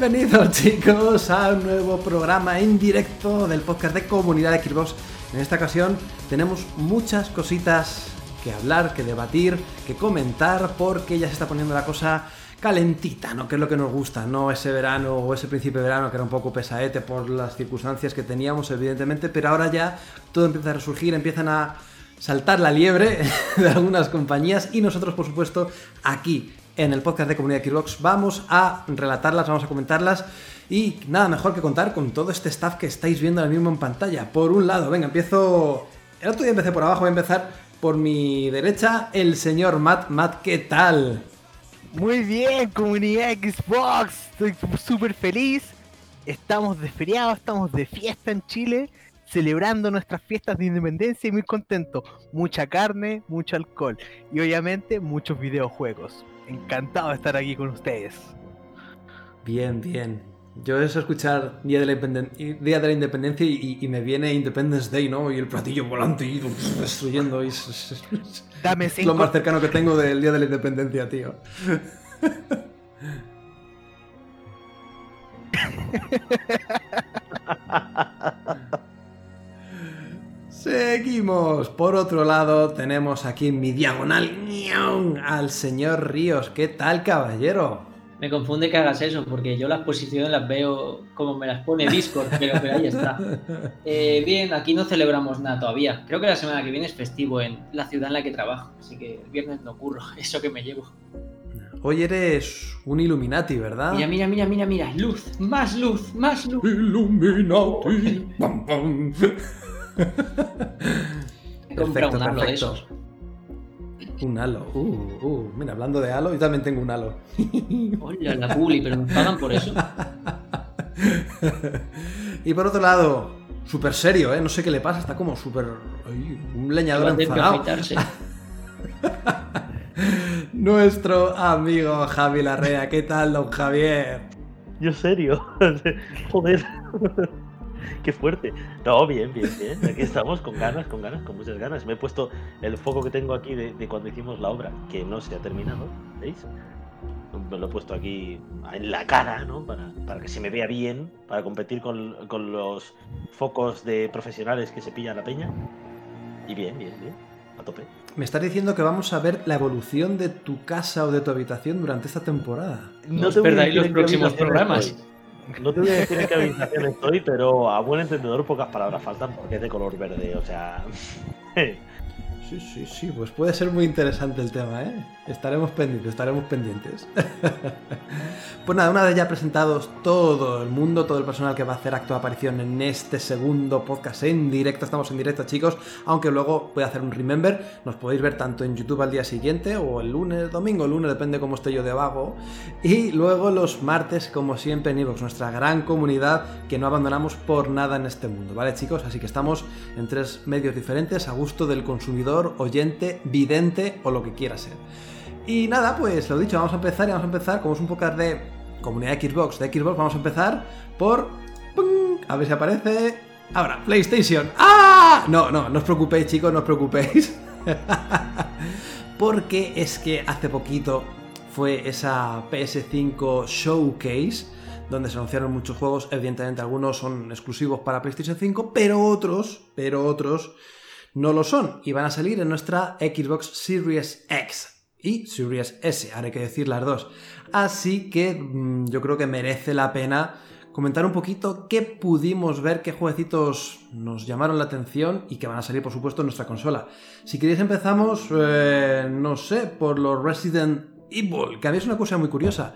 Bienvenidos chicos a un nuevo programa en directo del podcast de comunidad de Xbox. En esta ocasión tenemos muchas cositas que hablar, que debatir, que comentar, porque ya se está poniendo la cosa calentita, ¿no? Que es lo que nos gusta, no ese verano o ese principio de verano que era un poco pesaete por las circunstancias que teníamos, evidentemente, pero ahora ya todo empieza a resurgir, empiezan a saltar la liebre de algunas compañías y nosotros, por supuesto, aquí en el podcast de Comunidad Xbox vamos a relatarlas, vamos a comentarlas y nada mejor que contar con todo este staff que estáis viendo ahora mismo en pantalla. Por un lado, venga, empiezo... El otro día empecé por abajo, voy a empezar por mi derecha, el señor Matt. Matt, ¿qué tal? Muy bien, comunidad Xbox. Estoy súper feliz. Estamos de feriado, estamos de fiesta en Chile, celebrando nuestras fiestas de independencia y muy contento. Mucha carne, mucho alcohol y obviamente muchos videojuegos. Encantado de estar aquí con ustedes. Bien, bien. Yo eso escuchar Día de la, Día de la Independencia y, me viene Independence Day, ¿no? Y el platillo volante y destruyendo. Y Dame es lo más cercano que tengo del Día de la Independencia, tío. Seguimos. Por otro lado, tenemos aquí en mi diagonal al señor Ríos. ¿Qué tal, caballero? Me confunde que hagas eso, porque yo las posiciones las veo como me las pone Discord, pero, ahí está. Eh, bien, aquí no celebramos nada todavía. Creo que la semana que viene es festivo en la ciudad en la que trabajo, así que el viernes no ocurro, eso que me llevo. Hoy eres un Illuminati, ¿verdad? Mira, mira, mira, mira, mira, luz, más luz, más luz. Illuminati. Compra un halo de esos. Un halo. Uh, uh. Mira, hablando de halo, yo también tengo un halo. Hola, la bully, pero nos pagan por eso. y por otro lado, súper serio, ¿eh? No sé qué le pasa, está como súper... Un leñador enfadado. Nuestro amigo Javi Larrea. ¿Qué tal, don Javier? Yo serio. Joder. Qué fuerte. No, bien, bien, bien. Aquí estamos con ganas, con ganas, con muchas ganas. Me he puesto el foco que tengo aquí de, cuando hicimos la obra, que no se ha terminado, ¿veis? Me lo he puesto aquí en la cara, ¿no? Para, para que se me vea bien, para competir con, con, los focos de profesionales que se pillan la peña. Y bien, bien, bien. A tope. Me estás diciendo que vamos a ver la evolución de tu casa o de tu habitación durante esta temporada. No, os perdáis los próximos programas. No te voy a decir en qué habitación estoy, pero a buen entendedor pocas palabras faltan porque es de color verde, o sea. Sí, sí, sí, pues puede ser muy interesante el tema, ¿eh? Estaremos pendientes, estaremos pendientes. pues nada, una vez ya presentados todo el mundo, todo el personal que va a hacer acto de aparición en este segundo podcast en directo, estamos en directo chicos, aunque luego voy a hacer un remember, nos podéis ver tanto en YouTube al día siguiente o el lunes, domingo, el lunes, depende cómo esté yo de vago, y luego los martes, como siempre en Evox, nuestra gran comunidad que no abandonamos por nada en este mundo, ¿vale chicos? Así que estamos en tres medios diferentes a gusto del consumidor oyente, vidente o lo que quiera ser. Y nada, pues lo dicho, vamos a empezar y vamos a empezar, como es un podcast de comunidad Xbox, de Xbox, vamos a empezar por... A ver si aparece... Ahora, PlayStation. ¡Ah! No, no, no os preocupéis chicos, no os preocupéis. Porque es que hace poquito fue esa PS5 Showcase donde se anunciaron muchos juegos, evidentemente algunos son exclusivos para PlayStation 5, pero otros, pero otros no lo son y van a salir en nuestra Xbox Series X y Series S, ahora hay que decir las dos. Así que mm, yo creo que merece la pena comentar un poquito qué pudimos ver, qué jueguecitos nos llamaron la atención y que van a salir, por supuesto, en nuestra consola. Si queréis empezamos, eh, no sé, por los Resident Evil, que a es una cosa muy curiosa.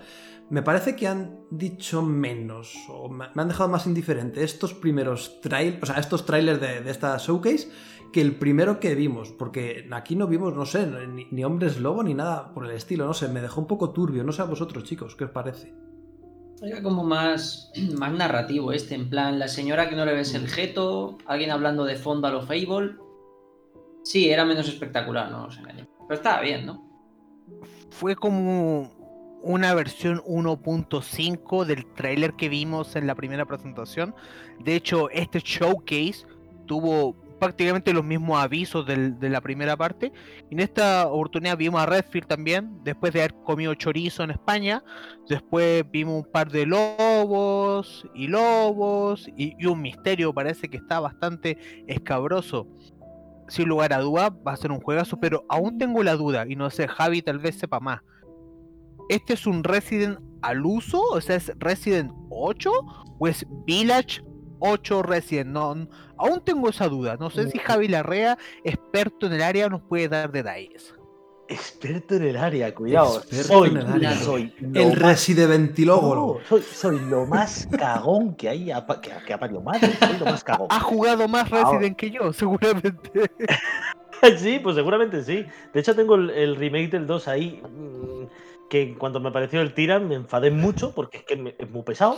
Me parece que han dicho menos, o me han dejado más indiferente estos primeros trailers, o sea, estos trailers de, de esta showcase que el primero que vimos, porque aquí no vimos, no sé, ni, hombres lobo ni nada por el estilo, no sé, me dejó un poco turbio, no sé a vosotros chicos, ¿qué os parece? Era como más, más narrativo este, en plan, la señora que no le ves el jeto, alguien hablando de fondo a lo Fable. Sí, era menos espectacular, no nos engañemos. Pero estaba bien, ¿no? Fue como una versión 1.5 del trailer que vimos en la primera presentación. De hecho, este showcase tuvo prácticamente los mismos avisos de la primera parte. En esta oportunidad vimos a Redfield también, después de haber comido chorizo en España. Después vimos un par de lobos y lobos y, y un misterio, parece que está bastante escabroso. Sin lugar a duda, va a ser un juegazo, pero aún tengo la duda, y no sé, Javi tal vez sepa más. ¿Este es un Resident al uso? O sea, ¿es Resident 8? ¿O es Village 8 Resident? No, aún tengo esa duda. No sé si Javi Larrea, experto en el área, nos puede dar detalles. Experto en el área, cuidado. Experto soy, en el área. soy lo El más- resideventilógolo. No, soy, soy lo más cagón que hay, a que, que ha parido madre. Soy lo más cagón. Ha jugado más Resident que yo, seguramente. Sí, pues seguramente sí. De hecho, tengo el, el remake del 2 ahí. Que cuando me apareció el Tiran me enfadé mucho porque es que es muy pesado.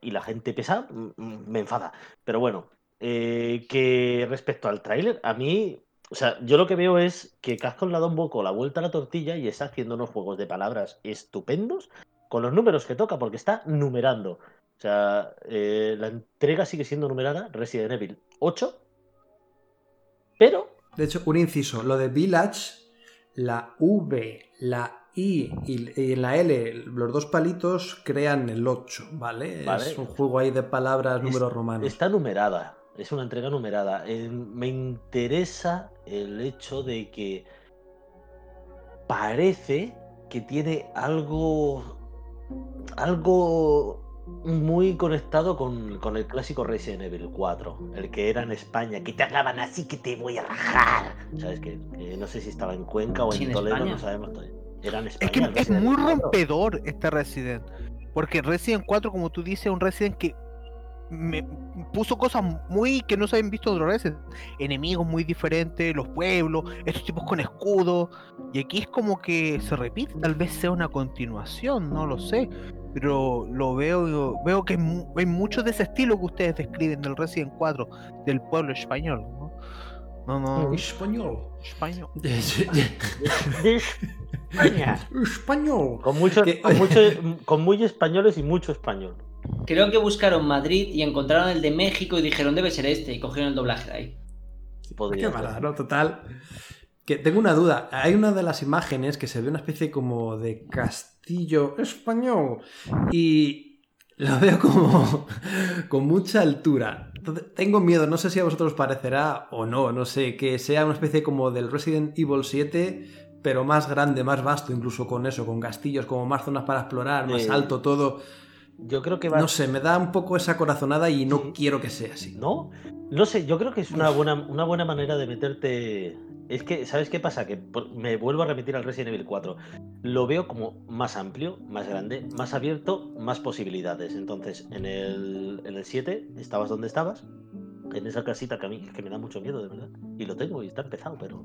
Y la gente pesada me enfada. Pero bueno, eh, que respecto al tráiler, a mí. O sea, yo lo que veo es que Capcom le dado un poco la vuelta a la tortilla y está haciendo unos juegos de palabras estupendos con los números que toca, porque está numerando. O sea, eh, la entrega sigue siendo numerada, Resident Evil 8. Pero De hecho, un inciso, lo de Village, la V, la I y, y la L, los dos palitos crean el 8, ¿vale? Vale. Es un juego ahí de palabras, Es- números romanos. Está numerada, es una entrega numerada. Eh, me interesa el hecho de que parece que tiene algo, algo muy conectado con, con el clásico Resident Evil 4, el que era en España, que te hablaban así que te voy a rajar. ¿Sabes? Que, que no sé si estaba en Cuenca o Sí, en en Toledo, España. no sabemos todavía. Es que es Resident muy Evil 4. rompedor este Resident. Porque Resident 4, como tú dices, es un Resident que me puso cosas muy que no se habían visto otros Resident. Enemigos muy diferentes, los pueblos, estos tipos con escudo. Y aquí es como que se repite, tal vez sea una continuación, no lo sé. Pero lo veo, veo que hay mucho de ese estilo que ustedes describen del Resident 4, del pueblo español. No, no, no Español. español. España. Español. Con, mucho, Que- con, mucho- con muy españoles y mucho español. Creo que buscaron Madrid y encontraron el de México y dijeron debe ser este y cogieron el doblaje de ahí. Podría Qué mala, ¿no? Total. Que tengo una duda. Hay una de las imágenes que se ve una especie como de castillo español. Y lo veo como con mucha altura. Entonces, tengo miedo, no sé si a vosotros os parecerá o no, no sé, que sea una especie como del Resident Evil 7, pero más grande, más vasto, incluso con eso, con castillos, como más zonas para explorar, más Eh, alto todo. Yo creo que va. No sé, me da un poco esa corazonada y no Sí. quiero que sea así. ¿No? No sé, yo creo que es una buena, una buena manera de meterte. Es que, ¿sabes qué pasa? Que me vuelvo a remitir al Resident Evil 4. Lo veo como más amplio, más grande, más abierto, más posibilidades. Entonces, en el, en el 7 estabas donde estabas, en esa casita que a mí que me da mucho miedo, de verdad. Y lo tengo y está empezado, pero.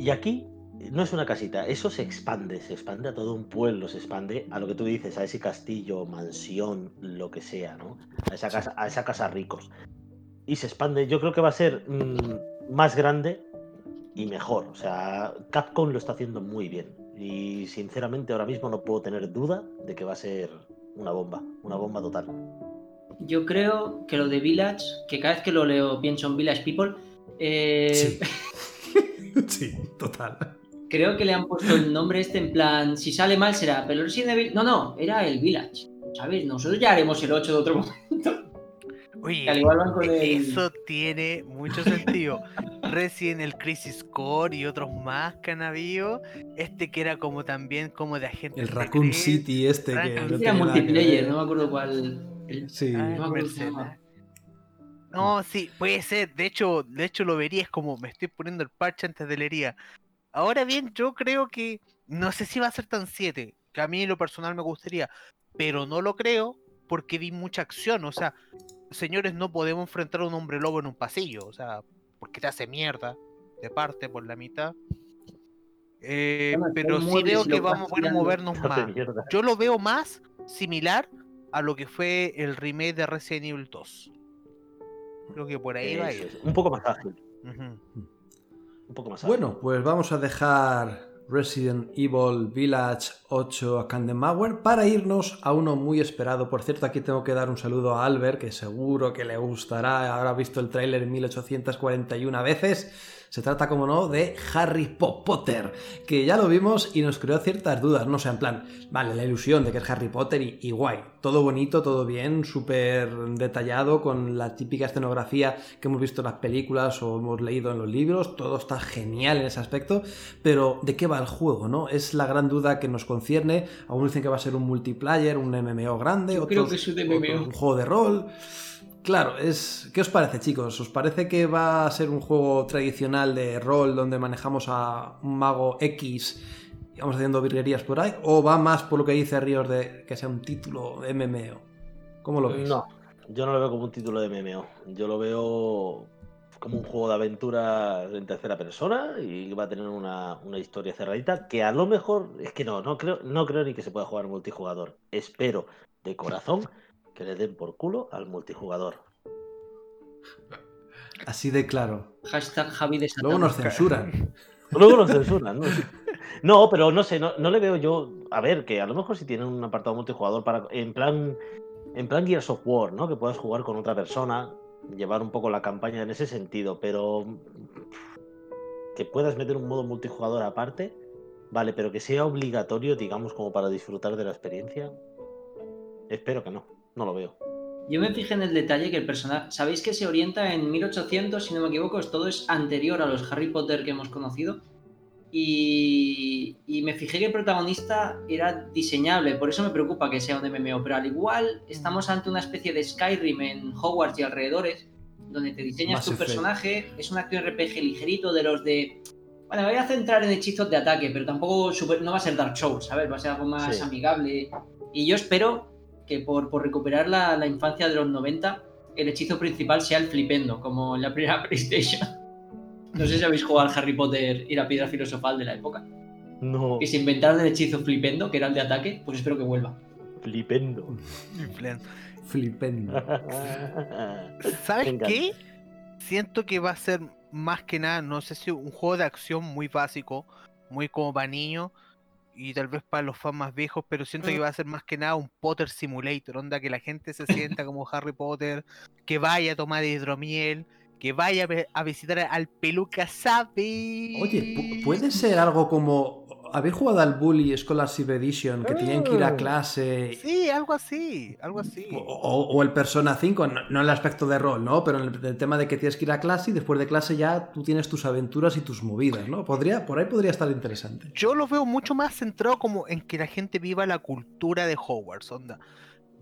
Y aquí no es una casita, eso se expande, se expande a todo un pueblo, se expande a lo que tú dices, a ese castillo, mansión, lo que sea, ¿no? A esa casa, a esa casa ricos. Y se expande, yo creo que va a ser mm, más grande y mejor. O sea, Capcom lo está haciendo muy bien. Y sinceramente ahora mismo no puedo tener duda de que va a ser una bomba, una bomba total. Yo creo que lo de Village, que cada vez que lo leo pienso en Village People, eh, Sí. sí, total. creo que le han puesto el nombre este en plan, si sale mal será, pero el Resident Evil... No, no, era el Village, ¿sabes? Nosotros ya haremos el 8 de otro momento. Oye, Que al igual van con el- eso tiene mucho sentido. Recién el Crisis Core y otros más que han habido. Este que era como también como de agente. El Raccoon City este que Raccoon tiene Era que multiplayer, no me acuerdo cuál... el- Sí. Ah, No me acuerdo No, sí, puede ser. De hecho, de hecho lo vería es como me estoy poniendo el parche antes de leería. Ahora bien, yo creo que no sé si va a ser tan 7, que a mí en lo personal me gustaría, pero no lo creo porque vi mucha acción, o sea, señores, no podemos enfrentar a un hombre lobo en un pasillo, o sea, porque te hace mierda de parte por la mitad. Eh, pero sí veo que vamos a poder movernos más. Yo lo veo más similar a lo que fue el remake de Resident Evil 2. Creo que por ahí va a Eso ir. es, Un poco más ágil. Ujú. Un poco más ágil. Bueno, pues vamos a dejar Resident Evil Village 8 a Candemauer para irnos a uno muy esperado. Por cierto, aquí tengo que dar un saludo a Albert, que seguro que le gustará. Habrá visto el tráiler 1841 veces. Se trata, como no, de Harry Potter, que ya lo vimos y nos creó ciertas dudas, no sé, en plan, vale, la ilusión de que es Harry Potter y, y guay, todo bonito, todo bien, súper detallado, con la típica escenografía que hemos visto en las películas o hemos leído en los libros, todo está genial en ese aspecto, pero ¿de qué va el juego, no? Es la gran duda que nos concierne, algunos dicen que va a ser un multiplayer, un MMO grande, Yo otros, creo que es un MMO. otros un juego de rol... Claro, es. ¿Qué os parece, chicos? ¿Os parece que va a ser un juego tradicional de rol donde manejamos a un mago X y vamos haciendo virguerías por ahí? ¿O va más por lo que dice Ríos de que sea un título MMO? ¿Cómo lo veis? No, yo no lo veo como un título de MMO. Yo lo veo como un juego de aventura en tercera persona y va a tener una, una historia cerradita que a lo mejor es que no, no creo, no creo ni que se pueda jugar multijugador. Espero de corazón que le den por culo al multijugador. Así de claro. Hashtag Javi de Luego nos censuran. Luego lo censuran, ¿no? No, pero no sé, no, no, le veo yo. A ver, que a lo mejor si tienen un apartado multijugador para. En plan. En plan Gears of War, ¿no? Que puedas jugar con otra persona. Llevar un poco la campaña en ese sentido. Pero. Que puedas meter un modo multijugador aparte. Vale, pero que sea obligatorio, digamos, como para disfrutar de la experiencia. Espero que no. No lo veo. Yo me fijé en el detalle que el personaje, sabéis que se orienta en 1800, si no me equivoco, es- todo es anterior a los Harry Potter que hemos conocido. Y, y me fijé que el protagonista era diseñable, por eso me preocupa que sea un MMO, pero al igual estamos ante una especie de Skyrim en Hogwarts y alrededores, donde te diseñas Mass tu Effect. personaje, es un acción RPG ligerito de los de... Bueno, me voy a centrar en hechizos de ataque, pero tampoco super- no va a ser Dark Souls, ¿sabes? Va a ser algo más Sí. amigable. Y yo espero que por, por recuperar la, la infancia de los 90, el hechizo principal sea el flipendo, como en la primera PlayStation. No sé si habéis jugado al Harry Potter y la piedra filosofal de la época. No. Que se inventaron el hechizo flipendo, que era el de ataque, pues espero que vuelva. Flipendo. Flipendo. ¿Sabes qué? Siento que va a ser más que nada, no sé si un juego de acción muy básico, muy como para niños y tal vez para los fans más viejos, pero siento que va a ser más que nada un Potter Simulator, onda que la gente se sienta como Harry Potter, que vaya a tomar hidromiel, que vaya a visitar al peluca sabe. Oye, pu- ¿puede ser algo como. ¿Habéis jugado al Bully Scholarship Edition que tenían que ir a Ah. clase Sí, algo así, algo así. O, o- o el Persona 5, no, no en el aspecto de rol, ¿no? Pero en el, el tema de que tienes que ir a clase y después de clase ya tú tienes tus aventuras y tus movidas, ¿no? Podría, por ahí podría estar interesante. Yo lo veo mucho más centrado como en que la gente viva la cultura de Hogwarts, onda.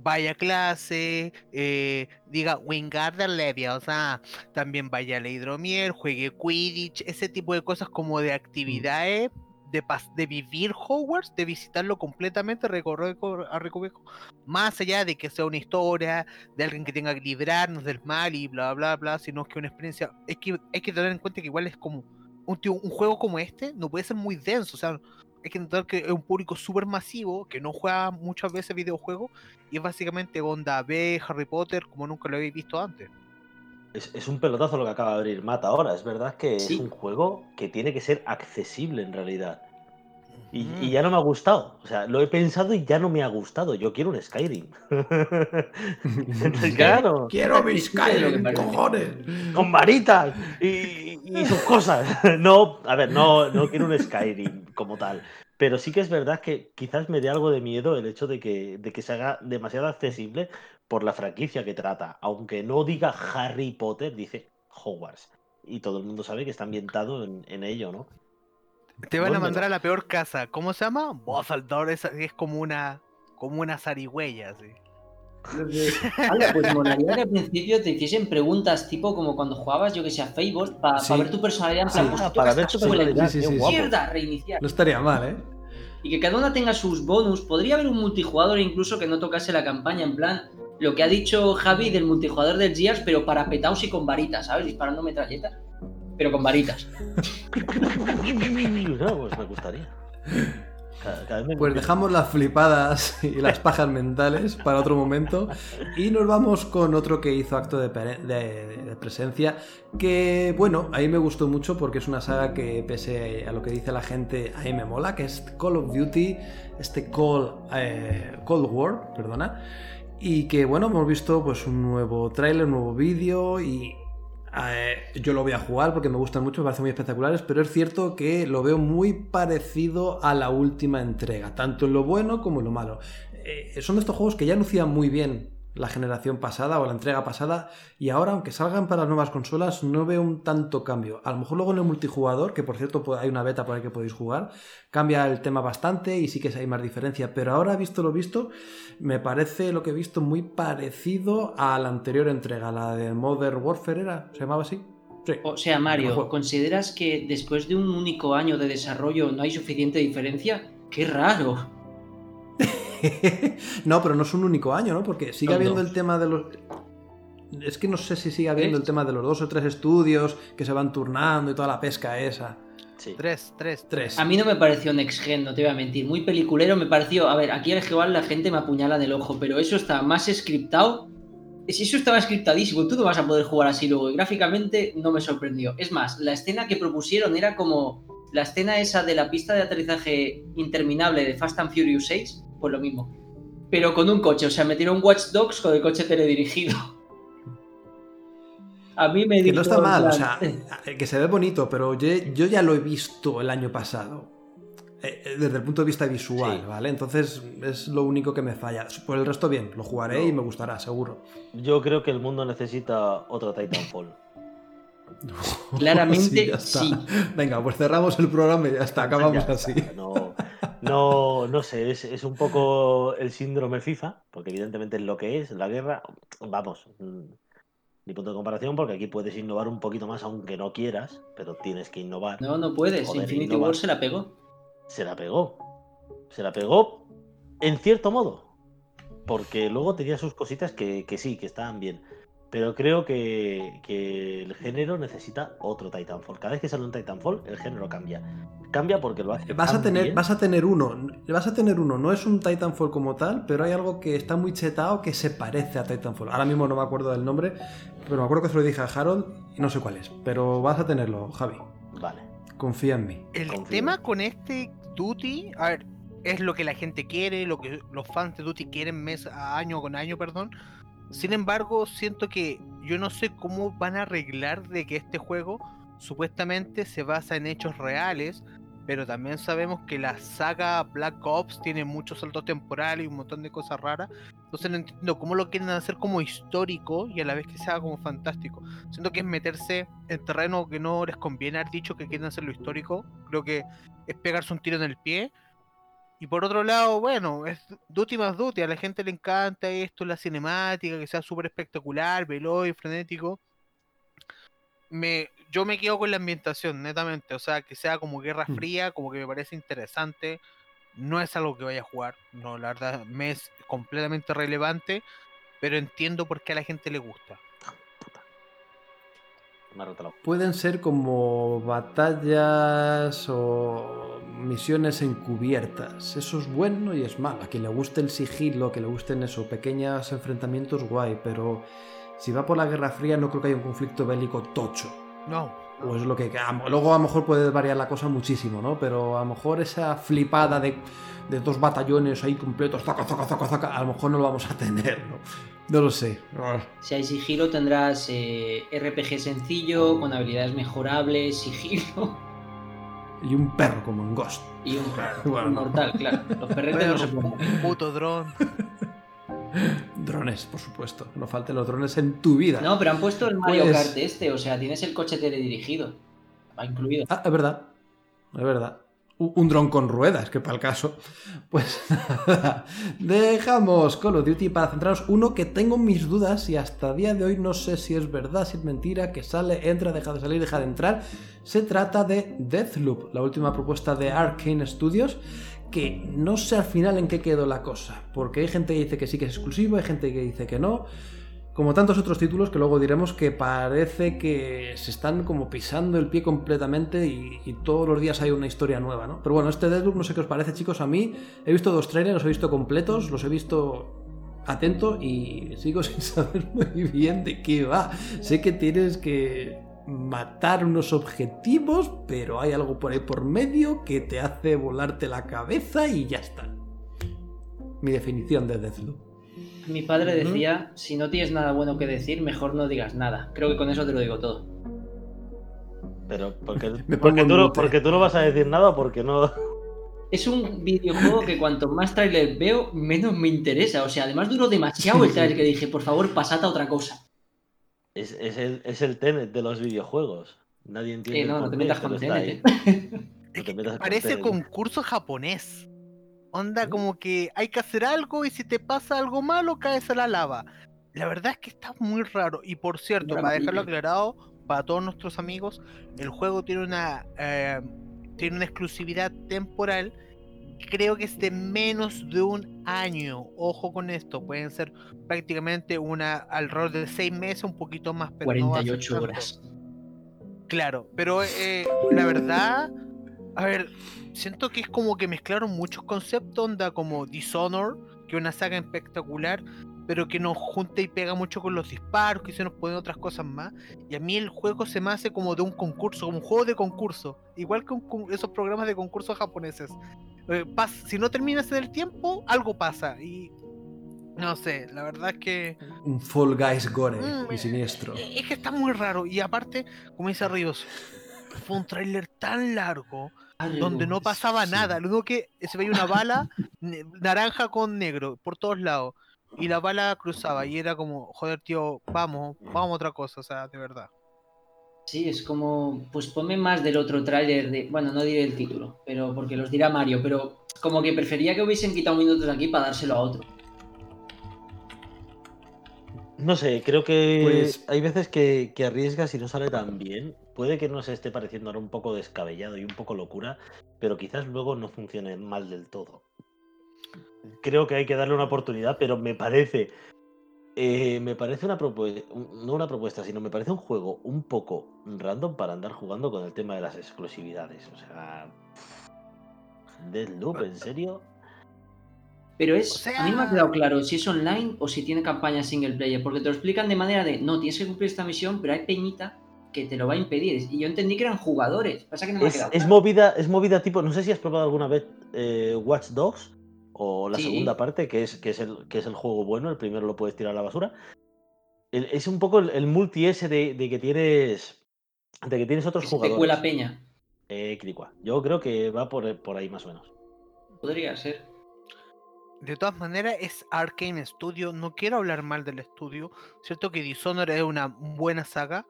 Vaya a clase, eh, diga Wingardium Leviosa, también vaya a la hidromiel, juegue Quidditch, ese tipo de cosas como de actividades, de, vivir Hogwarts, de visitarlo completamente, recorrer co- a más allá de que sea una historia de alguien que tenga que librarnos del mal y bla bla bla, sino que una experiencia, es que hay que tener en cuenta que igual es como un, juego como este no puede ser muy denso, o sea, hay que notar que es un público súper masivo que no juega muchas veces videojuegos y es básicamente onda B, Harry Potter, como nunca lo habéis visto antes. Es, es un pelotazo lo que acaba de abrir Mata ahora. Es verdad que Sí. es un juego que tiene que ser accesible en realidad. Y, ya no me ha gustado. O sea, lo he pensado y ya no me ha gustado. Yo quiero un Skyrim. claro. Quiero que Skyrim, cojones. Con varitas y, y sus cosas. No, a ver, no, no quiero un Skyrim como tal. Pero sí que es verdad que quizás me dé algo de miedo el hecho de que, de que se haga demasiado accesible por la franquicia que trata. Aunque no diga Harry Potter, dice Hogwarts. Y todo el mundo sabe que está ambientado en, en ello, ¿no? Te van a ¿Dónde mandar a la peor casa. ¿Cómo se llama? Bozaldor, que es como una como una zarigüeya. Anda, pues molaría que al principio te hiciesen preguntas tipo como cuando jugabas, yo que sé, a Fable, para Sí. ver tu personalidad en plan, Sí. pues, Ah, para ver tu personalidad. Sí, sí, sí. reiniciar. No estaría mal, ¿eh? Y que cada una tenga sus bonus. Podría haber un multijugador incluso que no tocase la campaña, en plan, lo que ha dicho Javi del multijugador del Gears, pero para petaos y con varitas, ¿sabes? Disparando metralletas. Pero con varitas. No, pues me gustaría. Cada- cada vez me- Pues dejamos las flipadas y las pajas mentales para otro momento y nos vamos con otro que hizo acto de, pere- de- de presencia que, bueno, a mí me gustó mucho porque es una saga que pese a lo que dice la gente, a mí me mola, que es Call of Duty, este Call, eh, Cold War, perdona, y que, bueno, hemos visto pues un nuevo tráiler, un nuevo vídeo y eh, yo lo voy a jugar porque me gustan mucho, me parecen muy espectaculares, pero es cierto que lo veo muy parecido a la última entrega, tanto en lo bueno como en lo malo. Eh, son de estos juegos que ya lucían muy bien la generación pasada o la entrega pasada y ahora, aunque salgan para las nuevas consolas, no veo un tanto cambio. A lo mejor luego en el multijugador, que por cierto hay una beta por ahí que podéis jugar, cambia el tema bastante y sí que hay más diferencia, pero ahora visto lo visto, me parece lo que he visto muy parecido a la anterior entrega, la de Modern Warfare era, ¿se llamaba así? Sí. O sea. Mario, ¿consideras que después de un único año de desarrollo no hay suficiente diferencia? ¡Qué raro! no, pero no es un único año, ¿no? Porque sigue Son habiendo dos. el tema de los. Es que no sé si sigue habiendo el tema de los dos o tres estudios que se van turnando y toda la pesca esa. Sí. Tres, tres, Tres. A mí no me pareció Next Gen, no te voy a mentir. Muy peliculero me pareció. A ver, aquí al Jehová la gente me apuñala en el ojo, pero eso está más scriptado. Eso estaba scriptadísimo, tú no vas a poder jugar así luego. Y gráficamente no me sorprendió. Es más, la escena que propusieron era como la escena esa de la pista de aterrizaje interminable de Fast and Furious 6, pues lo mismo. Pero con un coche, o sea, metieron Watch Dogs con el coche teledirigido. A mí me Que no está mal, o sea, que se ve bonito, pero yo, yo ya lo he visto el año pasado. eh, eh, Desde el punto de vista visual, Sí. ¿vale? Entonces es lo único que me falla. Por el resto, bien, lo jugaré No. y me gustará, seguro. Yo creo que el mundo necesita otro Titanfall. Claramente, sí. Venga, pues cerramos el programa y ya está, acabamos Ya así. No, no, no sé, es, es un poco el síndrome FIFA, porque evidentemente es lo que es, la guerra, vamos, mm, ni punto de comparación, porque aquí puedes innovar un poquito más aunque no quieras, pero tienes que innovar. No, no puedes. Joder, Infinity. War se la pegó. Se la pegó. Se la pegó en cierto modo, porque luego tenía sus cositas que, que sí, que estaban bien. Pero creo que, que el género necesita otro Titanfall. Cada vez que sale un Titanfall, el género cambia. Cambia porque lo hace. Vas a tener, bien. vas a tener uno. Vas a tener uno. No es un Titanfall como tal, pero hay algo que está muy chetado que se parece a Titanfall. Ahora mismo no me acuerdo del nombre, pero me acuerdo que se lo dije a Harold y no sé cuál es. Pero vas a tenerlo, Javi. Vale. Confía en mí. El Confío. tema con este Duty, a ver, es lo que la gente quiere, lo que los fans de Duty quieren mes a año con año, perdón. Sin embargo, siento que yo no sé cómo van a arreglar de que este juego supuestamente se basa en hechos reales, pero también sabemos que la saga Black Ops tiene muchos saltos temporales y un montón de cosas raras. Entonces no entiendo cómo lo quieren hacer como histórico y a la vez que sea como fantástico. Siento que es meterse en terreno que no les conviene haber dicho que quieren hacerlo histórico. Creo que es pegarse un tiro en el pie. Y por otro lado, bueno, es Duty más Duty. A la gente le encanta esto, la cinemática, que sea súper espectacular, veloz y frenético. Me, yo me quedo con la ambientación, netamente. O sea, que sea como Guerra Mm. Fría, como que me parece interesante. No es algo que vaya a jugar. No, la verdad, me es completamente relevante. Pero entiendo por qué a la gente le gusta. Me ha roto la- Pueden ser como batallas o misiones encubiertas. Eso es bueno y es malo. A quien le guste el sigilo, que le gusten eso, pequeños enfrentamientos, guay. Pero si va por la Guerra Fría, no creo que haya un conflicto bélico tocho. No, O es lo que. a- Luego a lo mejor puede variar la cosa muchísimo, ¿no? Pero a lo mejor esa flipada de, de dos batallones ahí completos, zaca, zaca, zaca, zaca, a lo mejor no lo vamos a tener, ¿no? No lo sé. Si hay sigilo tendrás eh, RPG sencillo, con habilidades mejorables, sigilo Y un perro como en Ghost. y un, Bueno. un mortal, claro. Los perretes no se pueden. puto dron. Drones, por supuesto. No falten los drones en tu vida. No, pero han puesto el Mario Pues- Kart este, o sea, tienes el coche teledirigido. Va incluido. Ah, es verdad. Es verdad. Un, dron con ruedas, que para el caso. Pues nada. Dejamos Call of Duty para centrarnos. Uno que tengo mis dudas y hasta día de hoy no sé si es verdad, si es mentira, que sale, entra, deja de salir, deja de entrar. Se trata de Deathloop, la última propuesta de Arkane Studios. Que no sé al final en qué quedó la cosa. Porque hay gente que dice que sí que es exclusivo, hay gente que dice que no. Como tantos otros títulos que luego diremos que parece que se están como pisando el pie completamente y, todos los días hay una historia nueva, ¿no? Pero bueno, este Deadloop no sé qué os parece, chicos. A mí he visto dos trailers, los he visto completos, los he visto atento y sigo sin saber muy bien de qué va. Sé que tienes que matar unos objetivos, pero hay algo por ahí por medio que te hace volarte la cabeza y ya está. Mi definición de Deathloop. Mi padre decía, si no tienes nada bueno que decir, mejor no digas nada. Creo que con eso te lo digo todo. Pero, porque, Me porque, tú no, mute. porque tú no vas a decir nada o porque no. Es un videojuego que cuanto más trailer veo, menos me interesa. O sea, además duró demasiado el trailer que dije, por favor, pasad a otra cosa. Es, es el, es el Tenet de los videojuegos. Nadie entiende. Eh, no, no te metas con está TNT. ahí. No te metas con Parece Tenet. concurso japonés. Onda como que hay que hacer algo y si te pasa algo malo caes a la lava. La verdad es que está muy raro. Y por cierto, para dejarlo aclarado para todos nuestros amigos, el juego tiene una eh, tiene una exclusividad temporal. Creo que es de menos de un año. Ojo con esto. Pueden ser prácticamente una alrededor de seis meses, un poquito más, pero no va a ser 48 tanto. horas. Claro, pero eh, la verdad, a ver, siento que es como que mezclaron muchos conceptos, onda como Dishonor, que es una saga espectacular, pero que nos junta y pega mucho con los disparos, que se nos ponen otras cosas más. Y a mí el juego se me hace como de un concurso, como un juego de concurso, igual que un esos programas de concursos japoneses. Eh, pas- si no terminas en el tiempo, algo pasa. Y no sé, la verdad es que... Un Fall Guys gore Mm, y siniestro. eh, Es que está muy raro. Y aparte, como dice Ríos, fue un tráiler tan largo donde no pasaba sí. nada. Lo único que se veía una bala naranja con negro por todos lados. Y la bala cruzaba y era como, joder, tío, vamos, vamos a otra cosa, o sea, de verdad. Sí, es como, pues ponme más del otro tráiler de, bueno, no diré el título, pero porque los dirá Mario, pero como que prefería que hubiesen quitado minutos de aquí para dárselo a otro. No sé, creo que Pues- hay veces que, que arriesgas y no sale tan bien. Puede que nos esté pareciendo ahora un poco descabellado y un poco locura, pero quizás luego no funcione mal del todo. Creo que hay que darle una oportunidad, pero me parece. eh, me parece una propuesta. No una propuesta, sino me parece un juego un poco random para andar jugando con el tema de las exclusividades. O sea. Deadloop, ¿en serio? Pero es, O sea- a mí me ha quedado claro si es online o si tiene campaña single player, porque te lo explican de manera de, no, tienes que cumplir esta misión, pero hay peñita que te lo va a impedir. Y yo entendí que eran jugadores, pasa que no me ha Es, quedado es movida, es movida tipo, no sé si has probado alguna vez eh, Watch Dogs o la Sí. segunda parte, que es, que, es el, que es el juego bueno, el primero lo puedes tirar a la basura. El- es un poco el, el multi ese de, de que tienes de que tienes otros Que jugadores. cuela peña. Eh. Yo creo que va por, por ahí más o menos. Podría ser. De todas maneras, es Arkane Studio. No quiero hablar mal del estudio. Cierto que Dishonored es una buena saga,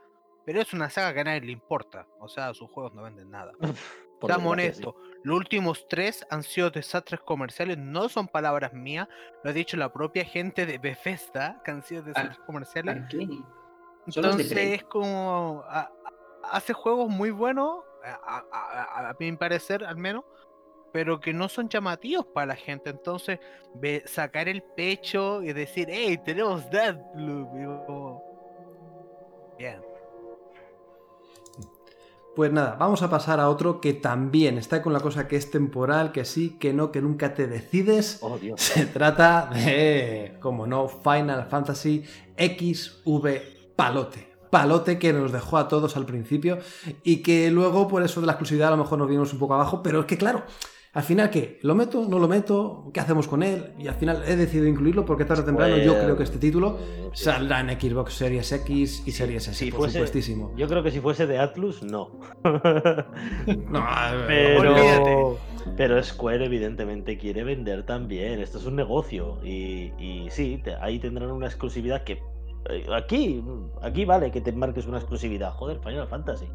pero es una saga que a nadie le importa. O sea, sus juegos no venden nada. Sí. honestos, los últimos tres han sido desastres comerciales, no son palabras mías, lo ha dicho la propia gente de Bethesda, que han sido desastres comerciales. Entonces es como. a- a- hace juegos muy buenos, a, mi parecer al menos, pero que no son llamativos para la gente. Entonces, ve- sacar el pecho y decir, hey, tenemos Deathloop. Bien. Pues nada, vamos a pasar a otro que también está con la cosa que es temporal, que sí, que no, que nunca te decides. Oh, Dios. Se trata de, como no, Final Fantasy XV Palote. Palote que nos dejó a todos al principio y que luego por eso de la exclusividad a lo mejor nos vimos un poco abajo, pero es que claro, al final ¿qué? ¿Lo meto? ¿No lo meto? ¿Qué hacemos con él? Y al final he decidido incluirlo porque tarde o temprano yo Pues, creo que este título eh, saldrá en Xbox Series X y Series S, si por fuese- supuestísimo. Yo creo que si fuese de Atlus, no. No, Pero, Olvídate. pero Square evidentemente quiere vender también. Esto es un negocio. Y, y sí, te- ahí tendrán una exclusividad que. eh, Aquí, aquí vale que te marques una exclusividad. Joder, Final Fantasy.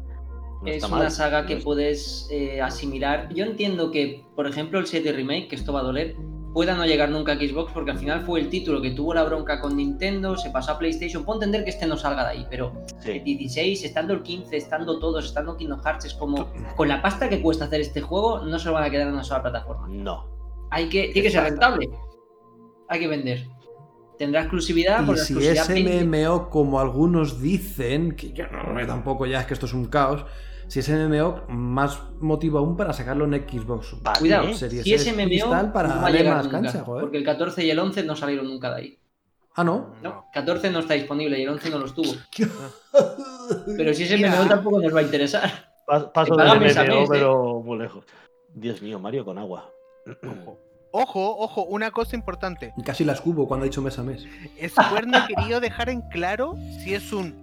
No es está una mal. saga que No es- puedes eh, asimilar. Yo entiendo que, por ejemplo, el 7 Remake, que esto va a doler, pueda no llegar nunca a Xbox porque al final fue el título que tuvo la bronca con Nintendo, se pasó a PlayStation. Puedo entender que este no salga de ahí, pero Sí. el 16, estando el 15, estando todos, estando Kingdom Hearts, es como con la pasta que cuesta hacer este juego, no se lo van a quedar en una sola plataforma. No. Hay que, tiene que ser rentable. Hay que vender. Tendrá exclusividad Y por la si exclusividad es. MMO como algunos dicen, que yo no tampoco ya es que esto es un caos, si es MMO, más motivo aún para sacarlo en Xbox. ¿Para Cuidado, qué? Series si es MMO, Cristal para no va a llegar más nunca, cancha, joder. Porque el 14 y el 11 no salieron nunca de ahí. Ah, ¿no? No, 14 no está disponible y el 11 no los tuvo. Pero si es. MMO tampoco nos va a interesar. Pa- Paso del mes MMO, mes, ¿eh? pero muy lejos. Dios mío, Mario con agua. Ojo. Ojo, ojo, una cosa importante. Casi las cubo cuando ha dicho mes a mes. Square no ha querido dejar en claro si es un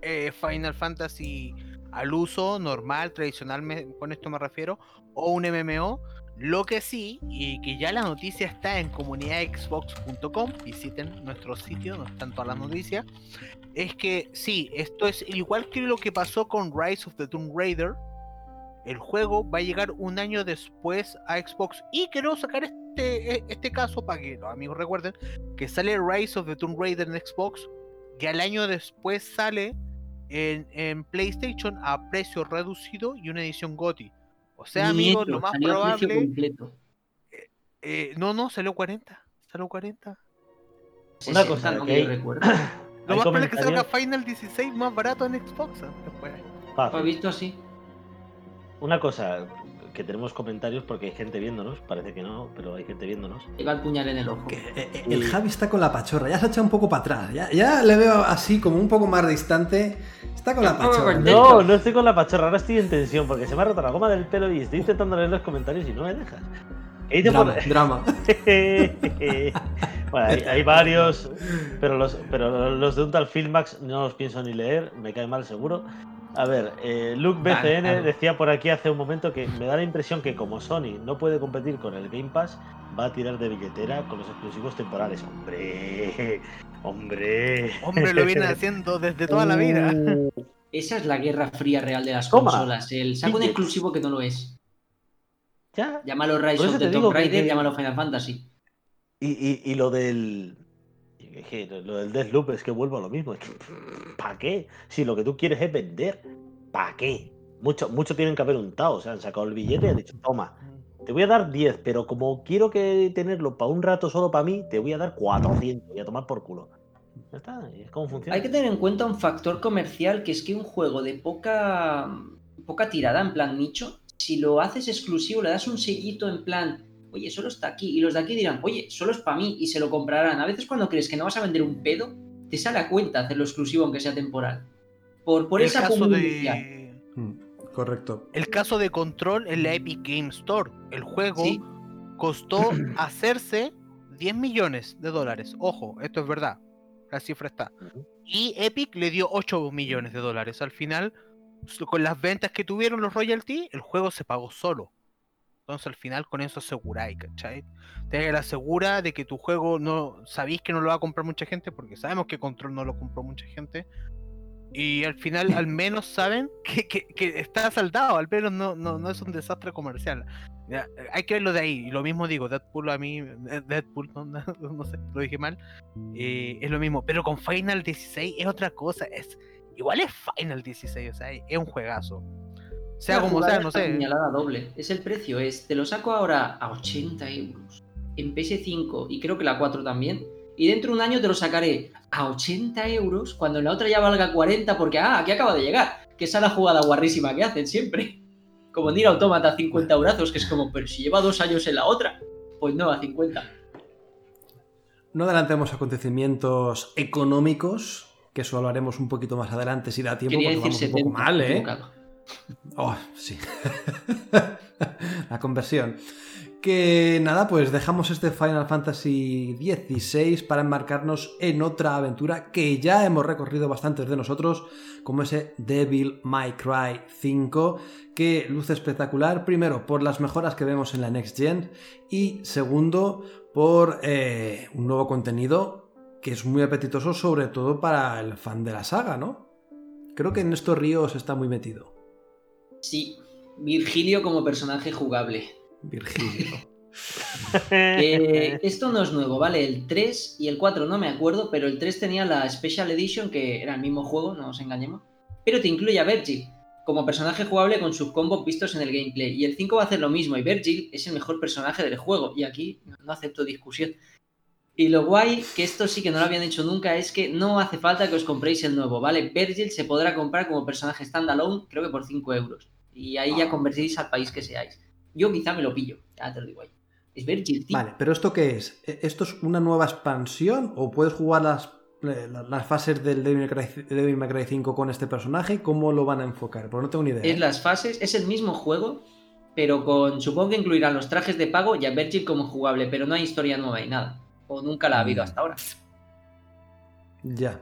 eh, Final Fantasy al uso normal, tradicional, con esto me refiero, o un MMO. Lo que sí, y que ya la noticia está en comunidadxbox.com, visiten nuestro sitio, donde están todas las noticias, es que sí, esto es igual que lo que pasó con Rise of the Tomb Raider. El juego va a llegar un año después a Xbox. Y quiero sacar este, e- este caso para que los amigos recuerden que sale Rise of the Tomb Raider en Xbox, que al año después sale en, en PlayStation a precio reducido y una edición GOTY. O sea, amigos, lo más probable. completo. eh, no, no, salió 40. Salió 40. Una 60, cosa, no que recuerdo. Lo más probable es que salga Final 16 más barato en Xbox. ¿eh? Después. Fácil. Visto así. Una cosa, que tenemos comentarios porque hay gente viéndonos, parece que no, pero hay gente viéndonos. Iba el puñal en el ojo. Que, eh, eh, el Javi está con la pachorra, ya se ha echado un poco para atrás. Ya, ya le veo así, como un poco más distante. Está con la pachorra. No, no estoy con la pachorra, ahora estoy en tensión porque se me ha roto la goma del pelo y estoy intentando leer los comentarios y no me dejas. ¿Qué dice por- Drama, drama. bueno, hay, hay varios, pero los, pero los de un tal Filmax no los pienso ni leer, me cae mal seguro. A ver, eh, Luke BCN Vale, claro. decía por aquí hace un momento que me da la impresión que como Sony no puede competir con el Game Pass, va a tirar de billetera con los exclusivos temporales. Hombre, hombre. Hombre, lo viene haciendo desde toda la vida. Uh, Esa es la guerra fría real de las Toma. consolas. El saco un exclusivo que no lo es. ya. Llámalo Rise of the Tomb Raider, que- llámalo Final Fantasy. Y, y, y lo del. Es Lo del Deathloop es que vuelvo a lo mismo. ¿Para qué? Si lo que tú quieres es vender, ¿para qué? Mucho, mucho tienen que haber untado. O sea, han sacado el billete y han dicho, toma, te voy a dar 10, pero como quiero que tenerlo para un rato solo para mí, te voy a dar 400 y a tomar por culo. Ya está, es como funciona. Hay que tener en cuenta un factor comercial que es que un juego de poca, poca tirada, en plan nicho, si lo haces exclusivo, le das un sellito en plan, oye, solo está aquí, y los de aquí dirán, oye, solo es para mí, y se lo comprarán. A veces cuando crees que no vas a vender un pedo, te sale a cuenta hacerlo exclusivo aunque sea temporal. Por, por el esa caso de. Mm, Correcto. El caso de Control en la Epic Game Store. El juego Sí. costó hacerse 10 millones de dólares. Ojo, esto es verdad. La cifra está. Y Epic le dio 8 millones de dólares. Al final, con las ventas que tuvieron los royalties, el juego se pagó solo. Entonces al final con eso aseguráis, ¿cachai? Te asegura de que tu juego no sabéis que no lo va a comprar mucha gente, porque sabemos que Control no lo compró mucha gente. Y al final al menos saben que, que- que está saldado, al menos no, no, no es un desastre comercial. Hay que verlo de ahí. Y lo mismo digo, Deadpool a mí, eh, Deadpool, no, no- no sé, lo dije mal. eh, es lo mismo, pero con Final 16 es otra cosa. Es, igual es Final 16, o sea, es un juegazo. Sea como sea, no sé. puñalada doble. Es el precio, es te lo saco ahora a 80 euros. En PS5 y creo que la 4 también. Y dentro de un año te lo sacaré a 80 euros cuando en la otra ya valga 40 porque, ah, aquí acaba de llegar. Que esa es la jugada guarrísima que hacen siempre. Como Nier Automata a 50 eurazos, que es como, pero si lleva dos años en la otra. Pues no, a 50. No adelantemos acontecimientes económicos, que eso lo haremos un poquito más adelante si da tiempo, Quería porque decir vamos un 70. poco mal, ¿eh? equivocado. Oh, sí. La conversión. Que nada, pues dejamos este Final Fantasy XVI para enmarcarnos en otra aventura que ya hemos recorrido bastantes de nosotros, como ese Devil May Cry 5, que luce espectacular, primero por las mejoras que vemos en la Next Gen y segundo por eh, un nuevo contenido que es muy apetitoso, sobre todo para el fan de la saga, ¿no? Creo que en estos ríos está muy metido. Sí, Virgilio como personaje jugable. Virgilio. Eh, esto no es nuevo, ¿vale? El 3 y el 4 no me acuerdo, pero el 3 tenía la Special Edition, que era el mismo juego, no nos engañemos. Pero te incluye a Virgil como personaje jugable con sus combos vistos en el gameplay. Y el 5 va a hacer lo mismo, y Virgil es el mejor personaje del juego. Y aquí no acepto discusión. Y lo guay, que esto sí que no lo habían hecho nunca, es que no hace falta que os compréis el nuevo, ¿vale? Virgil se podrá comprar como personaje standalone, creo que por 5 euros. Y ahí ya convertís al país que seáis. Yo quizá me lo pillo, ya te lo digo ahí. Es Virgil, tío. Vale, pero ¿esto qué es? ¿E- ¿Esto es una nueva expansión o puedes jugar las, eh, la- las fases del Devil May Cry- Devil May Cry 5 con este personaje? ¿Cómo lo van a enfocar? Porque no tengo ni idea. Es las fases, es el mismo juego, pero con. Supongo que incluirán los trajes de pago y a Virgil como jugable, pero no hay historia nueva y nada. O nunca la ha habido Mm. hasta ahora. Ya.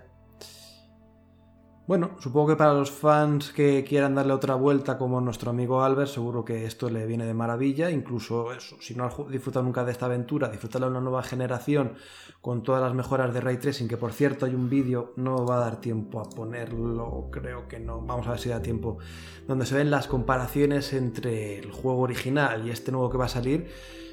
Bueno, supongo que para los fans que quieran darle otra vuelta como nuestro amigo Albert, seguro que esto le viene de maravilla. Incluso eso, si no has disfrutado nunca de esta aventura, disfrutarla en una nueva generación con todas las mejoras de Ray Tracing, que por cierto hay un vídeo, no va a dar tiempo a ponerlo, creo que no, vamos a ver si da tiempo, donde se ven las comparaciones entre el juego original y este nuevo que va a salir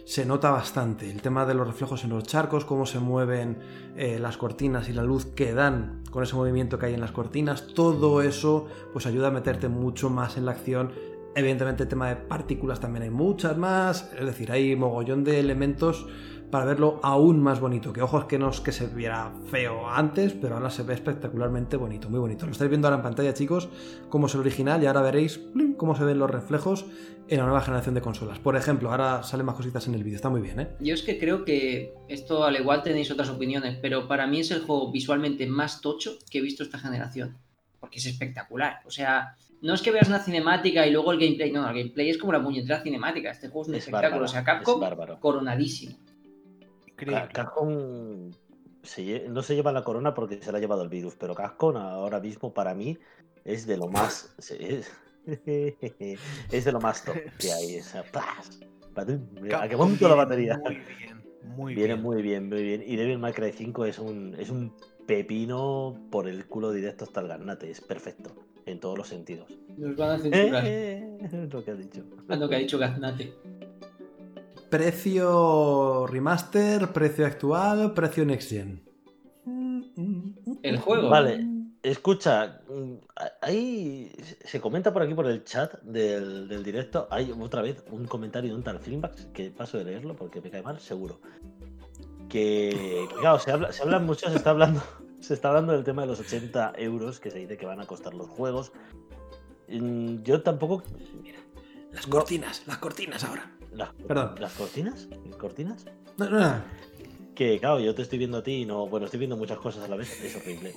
se nota bastante. El tema de los reflejos en los charcos, cómo se mueven eh, las cortinas y la luz que dan con ese movimiento que hay en las cortinas, todo eso pues ayuda a meterte mucho más en la acción. Evidentemente el tema de partículas también hay muchas más, es decir, hay mogollón de elementos para verlo aún más bonito. Que ojo es que no es que se viera feo antes, pero ahora se ve espectacularmente bonito, muy bonito. Lo estáis viendo ahora en pantalla, chicos, cómo es el original y ahora veréis cómo se ven los reflejos en la nueva generación de consolas. Por ejemplo, ahora salen más cositas en el vídeo, está muy bien, ¿eh? Yo es que creo que esto al igual tenéis otras opiniones, pero para mí es el juego visualmente más tocho que he visto esta generación. Porque es espectacular. O sea, no es que veas una cinemática y luego el gameplay. No, el gameplay es como la puñetera cinemática. Este juego es un Es espectáculo. bárbaro. O sea, Capcom coronadísimo. Increíble. Se lle- no se lleva la corona porque se la ha llevado el virus, pero Capcom ahora mismo para mí es de lo más. se- Es, es de lo más top que hay. esa- ¡plas! Patum, mira, A que Capcom monto la batería. Muy bien, muy Viene bien. muy bien, muy bien. Y Devil May Cry 5 es un, es un pepino por el culo directo hasta el garnate. Es perfecto en todos los sentidos. Nos van a censurar. Eh, es lo que ha dicho. Ah, no, que ha dicho Gaznate. Precio remaster, precio actual, precio next gen. El juego. Vale, escucha, mm, ahí se comenta por aquí por el chat del, del directo, hay otra vez un comentario de un tal Filmbax, que paso de leerlo porque me cae mal, seguro. Que, que, claro, se habla, se habla mucho, se está hablando, se está hablando del tema de los 80 euros que se dice que van a costar los juegos. Mm, Yo tampoco. Las cortinas, las cortinas ahora. Las, Perdón. ¿Las cortinas? ¿Cortinas? No, no, no. Que claro, yo te estoy viendo a ti y no. Bueno, estoy viendo muchas cosas a la vez, es horrible.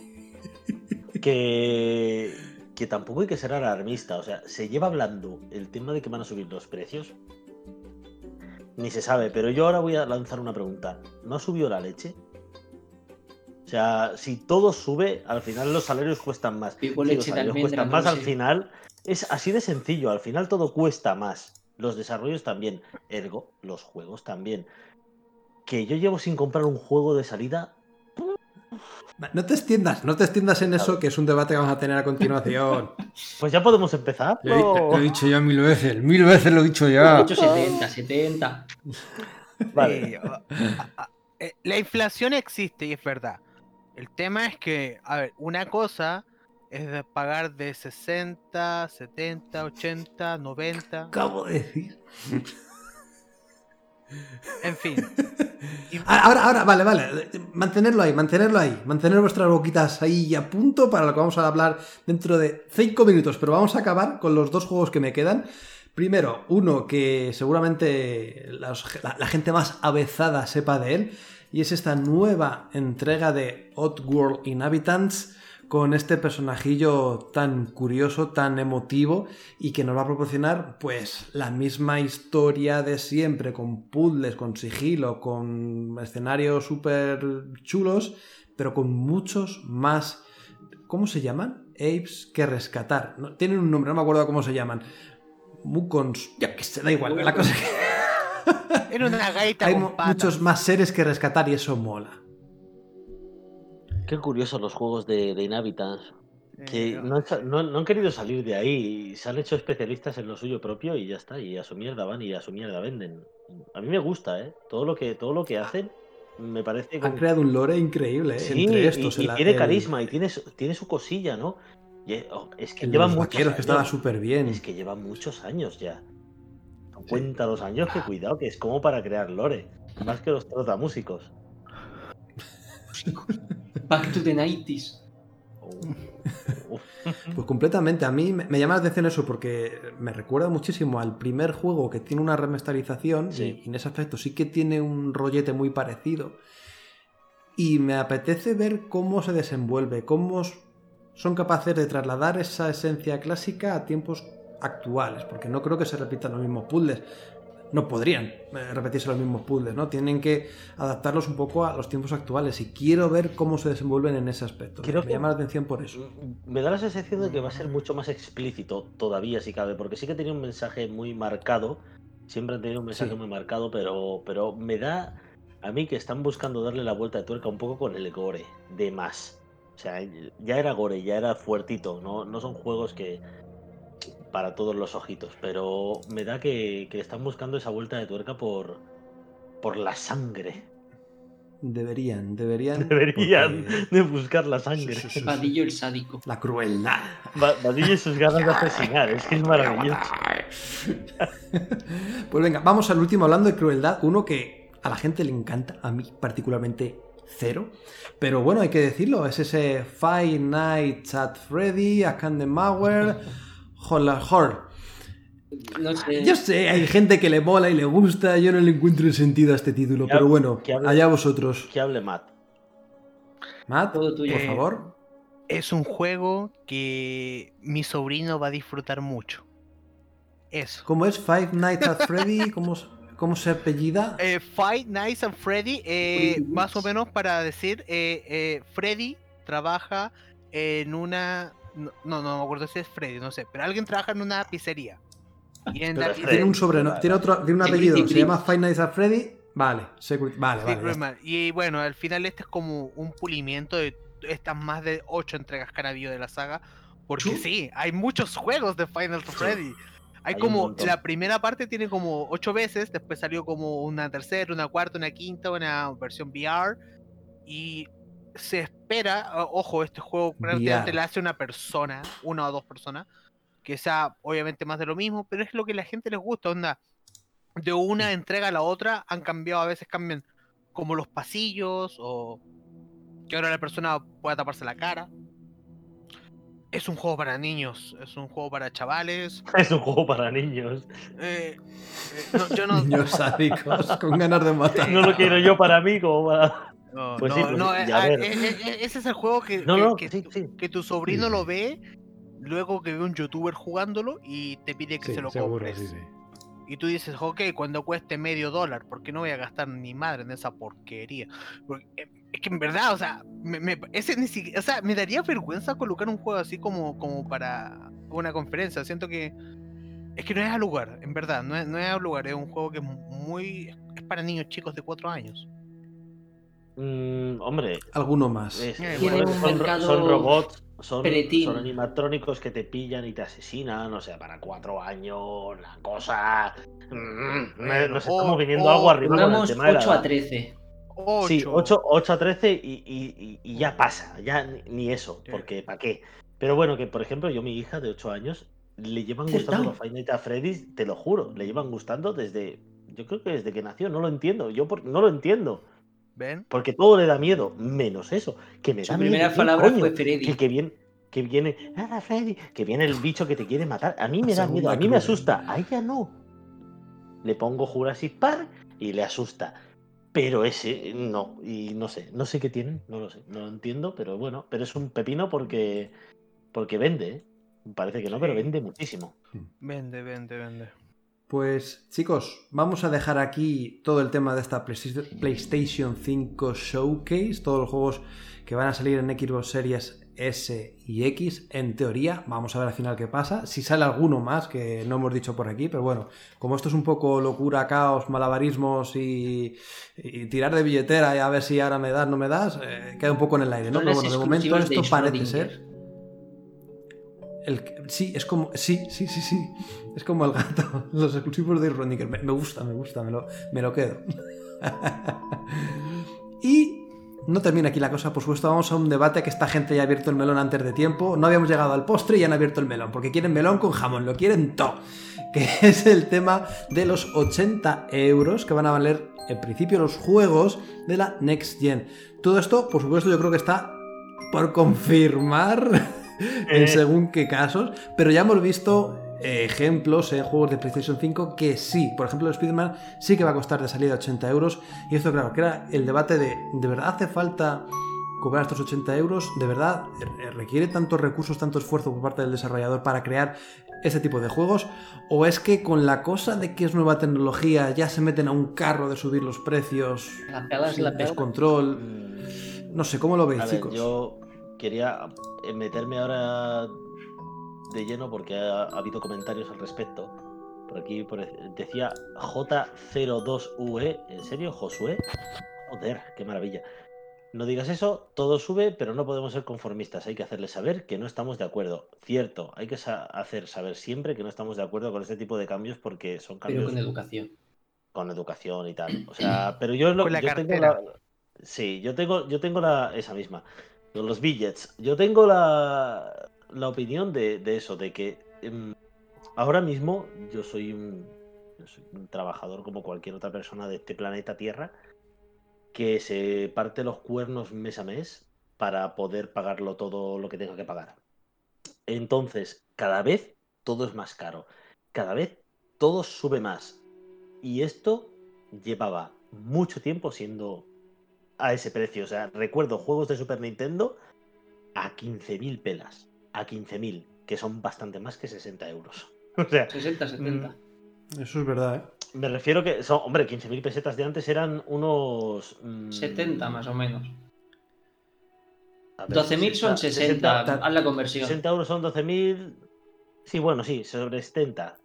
Que. Que tampoco hay que ser alarmista. O sea, se lleva hablando el tema de que van a subir los precios. Ni se sabe, pero yo ahora voy a lanzar una pregunta. ¿No ha subido la leche? O sea, si todo sube, al final los salarios cuestan más. Si los salarios cuestan más, al final es así de sencillo. Al final todo cuesta más. Los desarrollos también. Ergo, los juegos también. Que yo llevo sin comprar un juego de salida. No te extiendas, no te extiendas en eso, que es un debate que vamos a tener a continuación. Pues ya podemos empezar. Lo he, lo he dicho ya mil veces, mil veces lo he dicho He ya. dicho 70, 70. Vale. Eh, eh, la inflación existe y es verdad. El tema es que, a ver, una cosa es de pagar de 60, 70, 80, 90, Acabo de decir. en fin. Ah, Ahora, ahora, vale, vale. Mantenerlo ahí, mantenerlo ahí. Mantener vuestras boquitas ahí a punto para lo que vamos a hablar dentro de 5 minutos. Pero vamos a acabar con los dos juegos que me quedan. Primero, uno que seguramente los- la, la gente más avezada sepa de él. Y es esta nueva entrega de Oddworld Inhabitants con este personajillo tan curioso, tan emotivo y que nos va a proporcionar pues la misma historia de siempre, con puzzles, con sigilo, con escenarios súper chulos, pero con muchos más... ¿Cómo se llaman? Apes que rescatar. No, tienen un nombre, no me acuerdo cómo se llaman. Mukons, ya que se da igual. La cosa que Era una gaita hay muchos más seres que rescatar y eso mola. Qué curiosos los juegos de, de Inhabitants. Que Eh, no, han sa- no- no han querido salir de ahí. y Se han hecho especialistas en lo suyo propio y ya está. Y a su mierda van y a su mierda venden. A mí me gusta, ¿eh? Todo lo que, todo lo que hacen me parece. Han como- creado un lore increíble ¿eh? Sí, entre y- estos. y, el- tiene el- carisma y tiene, su- tiene su cosilla, ¿no? Y, oh, es que llevan los muchos vaqueros, que estaba años. súper bien. Es que llevan muchos años ya. Cuenta los años que cuidado, que es como para crear lore. Más que los trotamúsicos. Back to the 90s. Oh, Pues completamente. A mí me, me llama la atención eso porque me recuerda muchísimo al primer juego que tiene una remasterización Sí. y en ese aspecto sí que tiene un rollete muy parecido. Y me apetece ver cómo se desenvuelve, cómo son capaces de trasladar esa esencia clásica a tiempos actuales, porque no creo que se repitan los mismos puzzles. No podrían eh, repetirse los mismos puzzles, ¿no? Tienen que adaptarlos un poco a los tiempos actuales y quiero ver cómo se desenvuelven en ese aspecto. Creo me que- llama la atención por eso. Me da la sensación de que va a ser mucho más explícito todavía, si cabe, porque sí que tenía un mensaje muy marcado. Siempre han tenido un mensaje Sí. muy marcado, pero, pero me da a mí que están buscando darle la vuelta de tuerca un poco con el gore de más. O sea, ya era gore, ya era fuertito. No, no son juegos que para todos los ojitos, pero me da que, que están buscando esa vuelta de tuerca por, por la sangre. Deberían, deberían. Deberían porque- de buscar la sangre. Sí, sí, sí. Vadillo el sádico. La crueldad. Va- Vadillo y sus ganas de asesinar, es que es maravilloso. Pues venga, vamos al último hablando de crueldad. Uno que a la gente le encanta, a mí particularmente cero. Pero bueno, hay que decirlo, es ese Five Nights at Freddy, a Mauer, Hola Horror. No sé. Yo sé, hay gente que le mola y le gusta, yo no le encuentro el sentido a este título, pero bueno, hable- allá vosotros. Que hable Matt. Matt, Todo tuyo. por favor. Es un juego que mi sobrino va a disfrutar mucho. Eso. ¿Cómo es Five Nights at Freddy? ¿Cómo, cómo se apellida? Eh, Five Nights at Freddy, eh, más o menos para decir, eh, eh, Freddy trabaja en una... No, no, no me acuerdo si es Freddy, no sé, pero alguien trabaja en una pizzería. Y en Pero la es pizzería- Tiene un sobrenombre, tiene otro, tiene un apellido, se llama. Five Nights at Freddy. Vale, Security- vale, Sí, vale. Y bueno, al final este es como un pulimiento de estas más de 8 entregas que han habido de la saga. Porque sí, hay muchos juegos de Final Freddy. Hay Hay como, la primera parte tiene como 8 veces, después salió como una tercera, una cuarta, una quinta, una versión VR. Y se espera, ojo, este juego prácticamente VR. le hace una persona, una o dos personas, que sea obviamente más de lo mismo, pero es lo que a la gente les gusta, onda. De una entrega a la otra han cambiado, a veces cambian como los pasillos o que ahora la persona pueda taparse la cara. Es un juego para niños, es un juego para chavales. Es un juego para niños. eh, eh, no, yo no, Niños sádicos con ganas de matar. No lo quiero yo para mí como para. No, Pues no, sí, pues no, sí, eh, ya ah, eh, eh, eh, ese es el juego que, No, que- no, que sí, tu- sí. que tu sobrino lo ve luego que ve un youtuber jugándolo y te pide que se lo seguro, compres. Y tú dices, ok, cuando cueste medio dólar, porque no voy a gastar ni madre en esa porquería? Porque, eh, es que en verdad, o sea, me, me- ese ni siquiera, o sea, me daría vergüenza colocar un juego así como, como para una conferencia. Siento que es que no es al lugar, en verdad, no es, no es al lugar, es un juego que es muy, es para niños chicos de 4 años. Mm, hombre, Alguno más. es- son, un son- robots, son, animatrónicos que te pillan y te asesinan. O sea, para cuatro años, la cosa. Mm, nos estamos viniendo o algo arriba con el Pongamos tema de la 8 a edad. 13. 8. Sí, 8, 8 a 13 y, y- y- y ya pasa, ya ni, eso, porque ¿para qué? Pero bueno, que por ejemplo, yo, mi hija de 8 años, le llevan gustando los Five Nights at Freddy's, te lo juro, le llevan gustando desde, yo creo que desde que nació, no lo entiendo, yo por- no lo entiendo, ¿Ven? porque todo le da miedo, menos eso, que me Su da primera miedo, palabra coño, fue Freddy. que, que viene, que viene, ah, Freddy, que viene el bicho que te quiere matar, a mí me da miedo, a mí me asusta, a ella no. Le pongo Jurassic Park y le asusta. Pero ese no, y no sé, no sé qué tienen, no lo sé, no lo entiendo, pero bueno, pero es un pepino porque porque vende, ¿eh? Parece que no, pero vende muchísimo. Vende, vende, vende. Pues chicos, vamos a dejar aquí todo el tema de esta Playsta- PlayStation 5 Showcase, todos los juegos que van a salir en Xbox Series S y X, en teoría, vamos a ver al final qué pasa, si sale alguno más que no hemos dicho por aquí, pero bueno, como esto es un poco locura, caos, malabarismos y, y tirar de billetera y a ver si ahora me das, no me das, eh, queda un poco en el aire, ¿no? Pero bueno, de momento esto parece ser... Sí, es como. Sí, sí, sí, sí. Es como el gato. Los exclusivos de Roniker. Me, me gusta, me gusta, me lo, me lo quedo. y no termina aquí la cosa, por supuesto. Vamos a un debate que esta gente ya ha abierto el melón antes de tiempo. No habíamos llegado al postre y ya han abierto el melón. Porque quieren melón con jamón, lo quieren todo. Que es el tema de los 80 euros que van a valer en principio los juegos de la Next Gen. Todo esto, por supuesto, yo creo que está por confirmar en Eh. según qué casos, pero ya hemos visto eh, ejemplos en juegos de PlayStation 5 que sí, por ejemplo el Spider-Man sí que va a costar de salida 80 euros y esto claro, que era el debate de ¿de verdad hace falta cobrar estos 80 euros? ¿De verdad eh, requiere tantos recursos, tanto esfuerzo por parte del desarrollador para crear este tipo de juegos? ¿O es que con la cosa de que es nueva tecnología ya se meten a un carro de subir los precios La pega es sin la pega. descontrol? Mm, No sé, ¿cómo lo veis, ver, chicos? yo quería eh, meterme ahora de lleno porque ha, ha habido comentarios al respecto. Por aquí por- decía J02UE. ¿En serio, Josué? Joder, qué maravilla. No digas eso, todo sube, pero no podemos ser conformistas. Hay que hacerles saber que no estamos de acuerdo. Cierto, hay que sa- hacer saber siempre que no estamos de acuerdo con este tipo de cambios porque son Pero cambios con educación. con educación y tal. O sea, pero yo es lo Con la yo tengo la- Sí, yo tengo, yo tengo la. esa misma. Los billets. Yo tengo la, la opinión de, de eso, de que em, ahora mismo yo soy un, yo soy un trabajador como cualquier otra persona de este planeta Tierra que se parte los cuernos mes a mes para poder pagarlo todo lo que tenga que pagar. Entonces, cada vez todo es más caro. Cada vez todo sube más. Y esto llevaba mucho tiempo siendo a ese precio. O sea, recuerdo juegos de Super Nintendo a 15.000 pelas. A 15.000, que son bastante más que 60 euros. O sea, 60, 70. Eso es verdad, ¿eh? me refiero que son, hombre, 15.000 pesetas de antes eran unos... mm, 70 más o menos. a ver, 12.000 son 60. 60, Haz la conversión. 60 euros son 12.000... Sí, bueno, sí, sobre 70.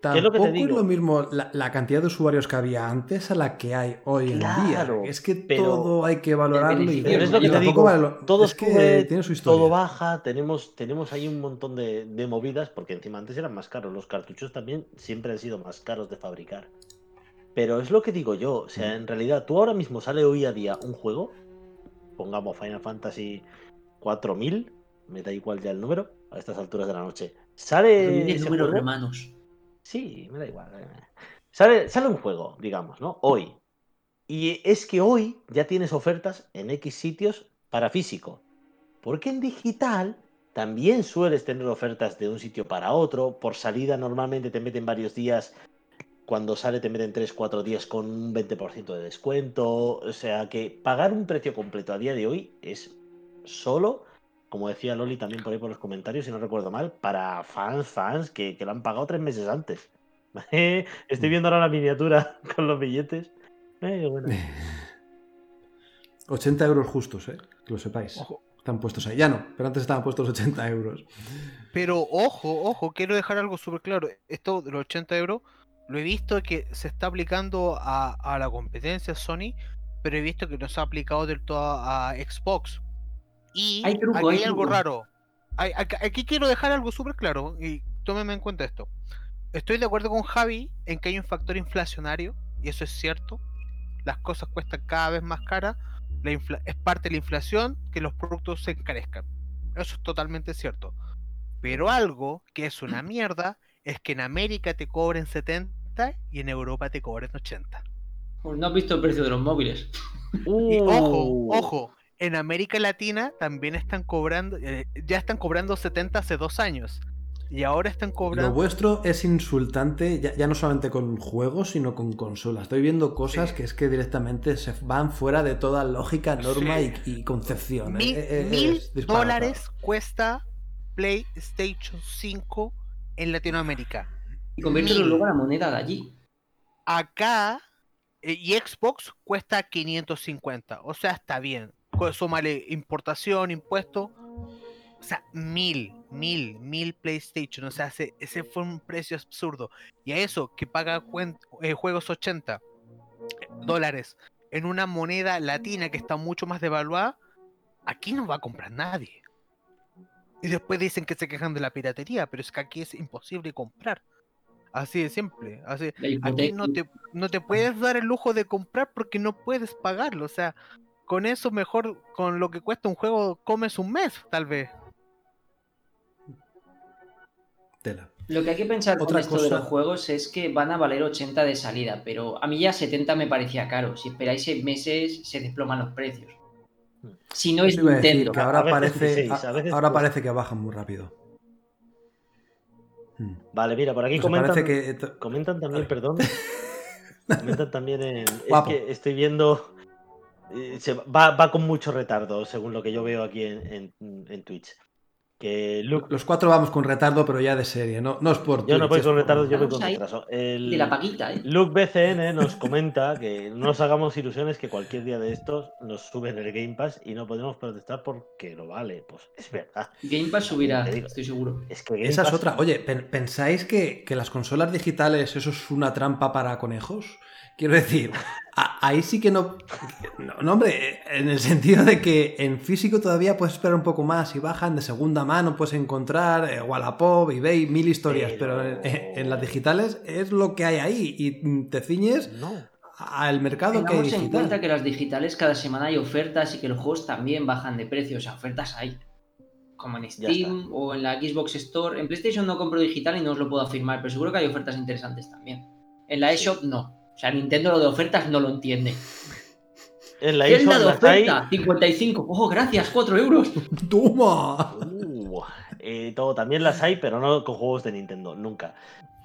Tampoco es lo que te es digo? lo mismo la, la cantidad de usuarios que había antes a la que hay hoy en día. Claro, Es que todo hay que valorarlo y beneficio ver. Pero es lo Y que te tampoco digo, vale lo- todo es que sube, tiene su historia. todo baja, tenemos, tenemos ahí un montón de, de movidas, porque encima antes eran más caros, los cartuchos también siempre han sido más caros de fabricar. Pero es lo que digo yo, o sea, en realidad tú ahora mismo sale hoy a día un juego, pongamos Final Fantasy 4000, me da igual ya el número, a estas alturas de la noche. Sale Tiene ese números juego, romanos. Sí, me da igual. Sale, sale un juego, digamos, ¿no? Hoy. Y es que hoy ya tienes ofertas en X sitios para físico. Porque en digital también sueles tener ofertas de un sitio para otro. Por salida normalmente te meten varios días. Cuando sale te meten 3-4 días con un 20% de descuento. O sea que pagar un precio completo a día de hoy es solo, como decía Loli también por ahí por los comentarios, si no recuerdo mal, para fans, fans que, que lo han pagado tres meses antes. Estoy viendo ahora la miniatura con los billetes. Eh, bueno. 80 euros justos, ¿eh? Que lo sepáis. Ojo. Están puestos ahí. Ya no, pero antes estaban puestos 80 euros. Pero ojo, ojo, quiero dejar algo súper claro. Esto de los 80 euros, lo he visto que se está aplicando a, a la competencia Sony, pero he visto que no se ha aplicado del todo a, a Xbox. Y Hay truco, aquí hay hay algo truco. raro. Hay- aquí, quiero dejar algo súper claro y tómenme en cuenta esto. Estoy de acuerdo con Javi en que hay un factor inflacionario, y eso es cierto. Las cosas cuestan cada vez más caras. La infla- es parte de la inflación que los productos se encarezcan. Eso es totalmente cierto. Pero algo que es una mierda es que en América te cobren 70 y en Europa te cobren 80. Pues no has visto el precio de los móviles. Y ojo, Uh. ojo, en América Latina también están cobrando, eh, ya están cobrando 70 hace dos años. Y ahora están Lo cobrando. vuestro es insultante, ya, ya no solamente con juegos, sino con consolas. Estoy viendo cosas Sí. que es que directamente se van fuera de toda lógica, norma Sí. y, y concepción. Mil, Eh, eh, mil disparatado. dólares cuesta PlayStation 5 en Latinoamérica. Y conviértelo luego a la moneda de allí. Acá eh, y Xbox cuesta 550. O sea, está bien. Súmale importación, impuesto. O sea, mil, mil, mil PlayStation. O sea, ese, ese fue un precio absurdo. Y a eso que paga eh, juegos 80 dólares en una moneda latina que está mucho más devaluada, aquí no va a comprar nadie. Y después dicen que se quejan de la piratería, pero es que aquí es imposible comprar. Así de simple. Así, Aquí no te, no te puedes dar el lujo de comprar porque no puedes pagarlo. O sea, con eso mejor, con lo que cuesta un juego, comes un mes, tal vez. Tela. Lo que hay que pensar con esto de cosa- los juegos es que van a valer 80 de salida, pero a mí ya 70 me parecía caro. Si esperáis 6 meses, se desploman los precios. Si no es Nintendo. que ahora parece, 16, a veces ahora parece que bajan muy rápido. Hmm. Vale, mira, por aquí Pues comentan, que comentan también, perdón. comentan también en. Es que estoy viendo. Eh, se va, va con mucho retardo, según lo que yo veo aquí en, en- en Twitch. Que Luke. los cuatro vamos con retardo, pero ya de serie, no, no es por Yo no voy con por- retardo, yo voy con retraso. El- De la paguita, ¿eh? Luke BCN nos comenta que no nos hagamos ilusiones que cualquier día de estos nos suben el Game Pass y no podemos protestar porque lo vale. Pues es verdad. Game Pass subirá, digo. estoy seguro. Es que Game Esa es otra. Oye, pen- ¿pensáis que, que las consolas digitales eso es una trampa para conejos? Quiero decir, ahí sí que no, no. no, hombre, en el sentido de que en físico todavía puedes esperar un poco más y bajan de segunda mano, puedes encontrar eh, Wallapop, eBay, mil historias, pero, Pero- en, en las digitales es lo que hay ahí y te ciñes No. al mercado que hay Tengamos en digital. cuenta que las digitales cada semana hay ofertas y que los juegos también bajan de precio. O sea, ofertas hay. Como en Steam o en la Xbox Store. En PlayStation no compro digital y no os lo puedo afirmar, pero seguro que hay ofertas interesantes también. En la eShop no. O sea, Nintendo lo de ofertas no lo entiende. En la ¿Qué es eShop la de hay- oferta? 55. ¡Oh, gracias! 4 euros. ¡Toma! Uh, eh, todo, también las hay, pero no con juegos de Nintendo, nunca.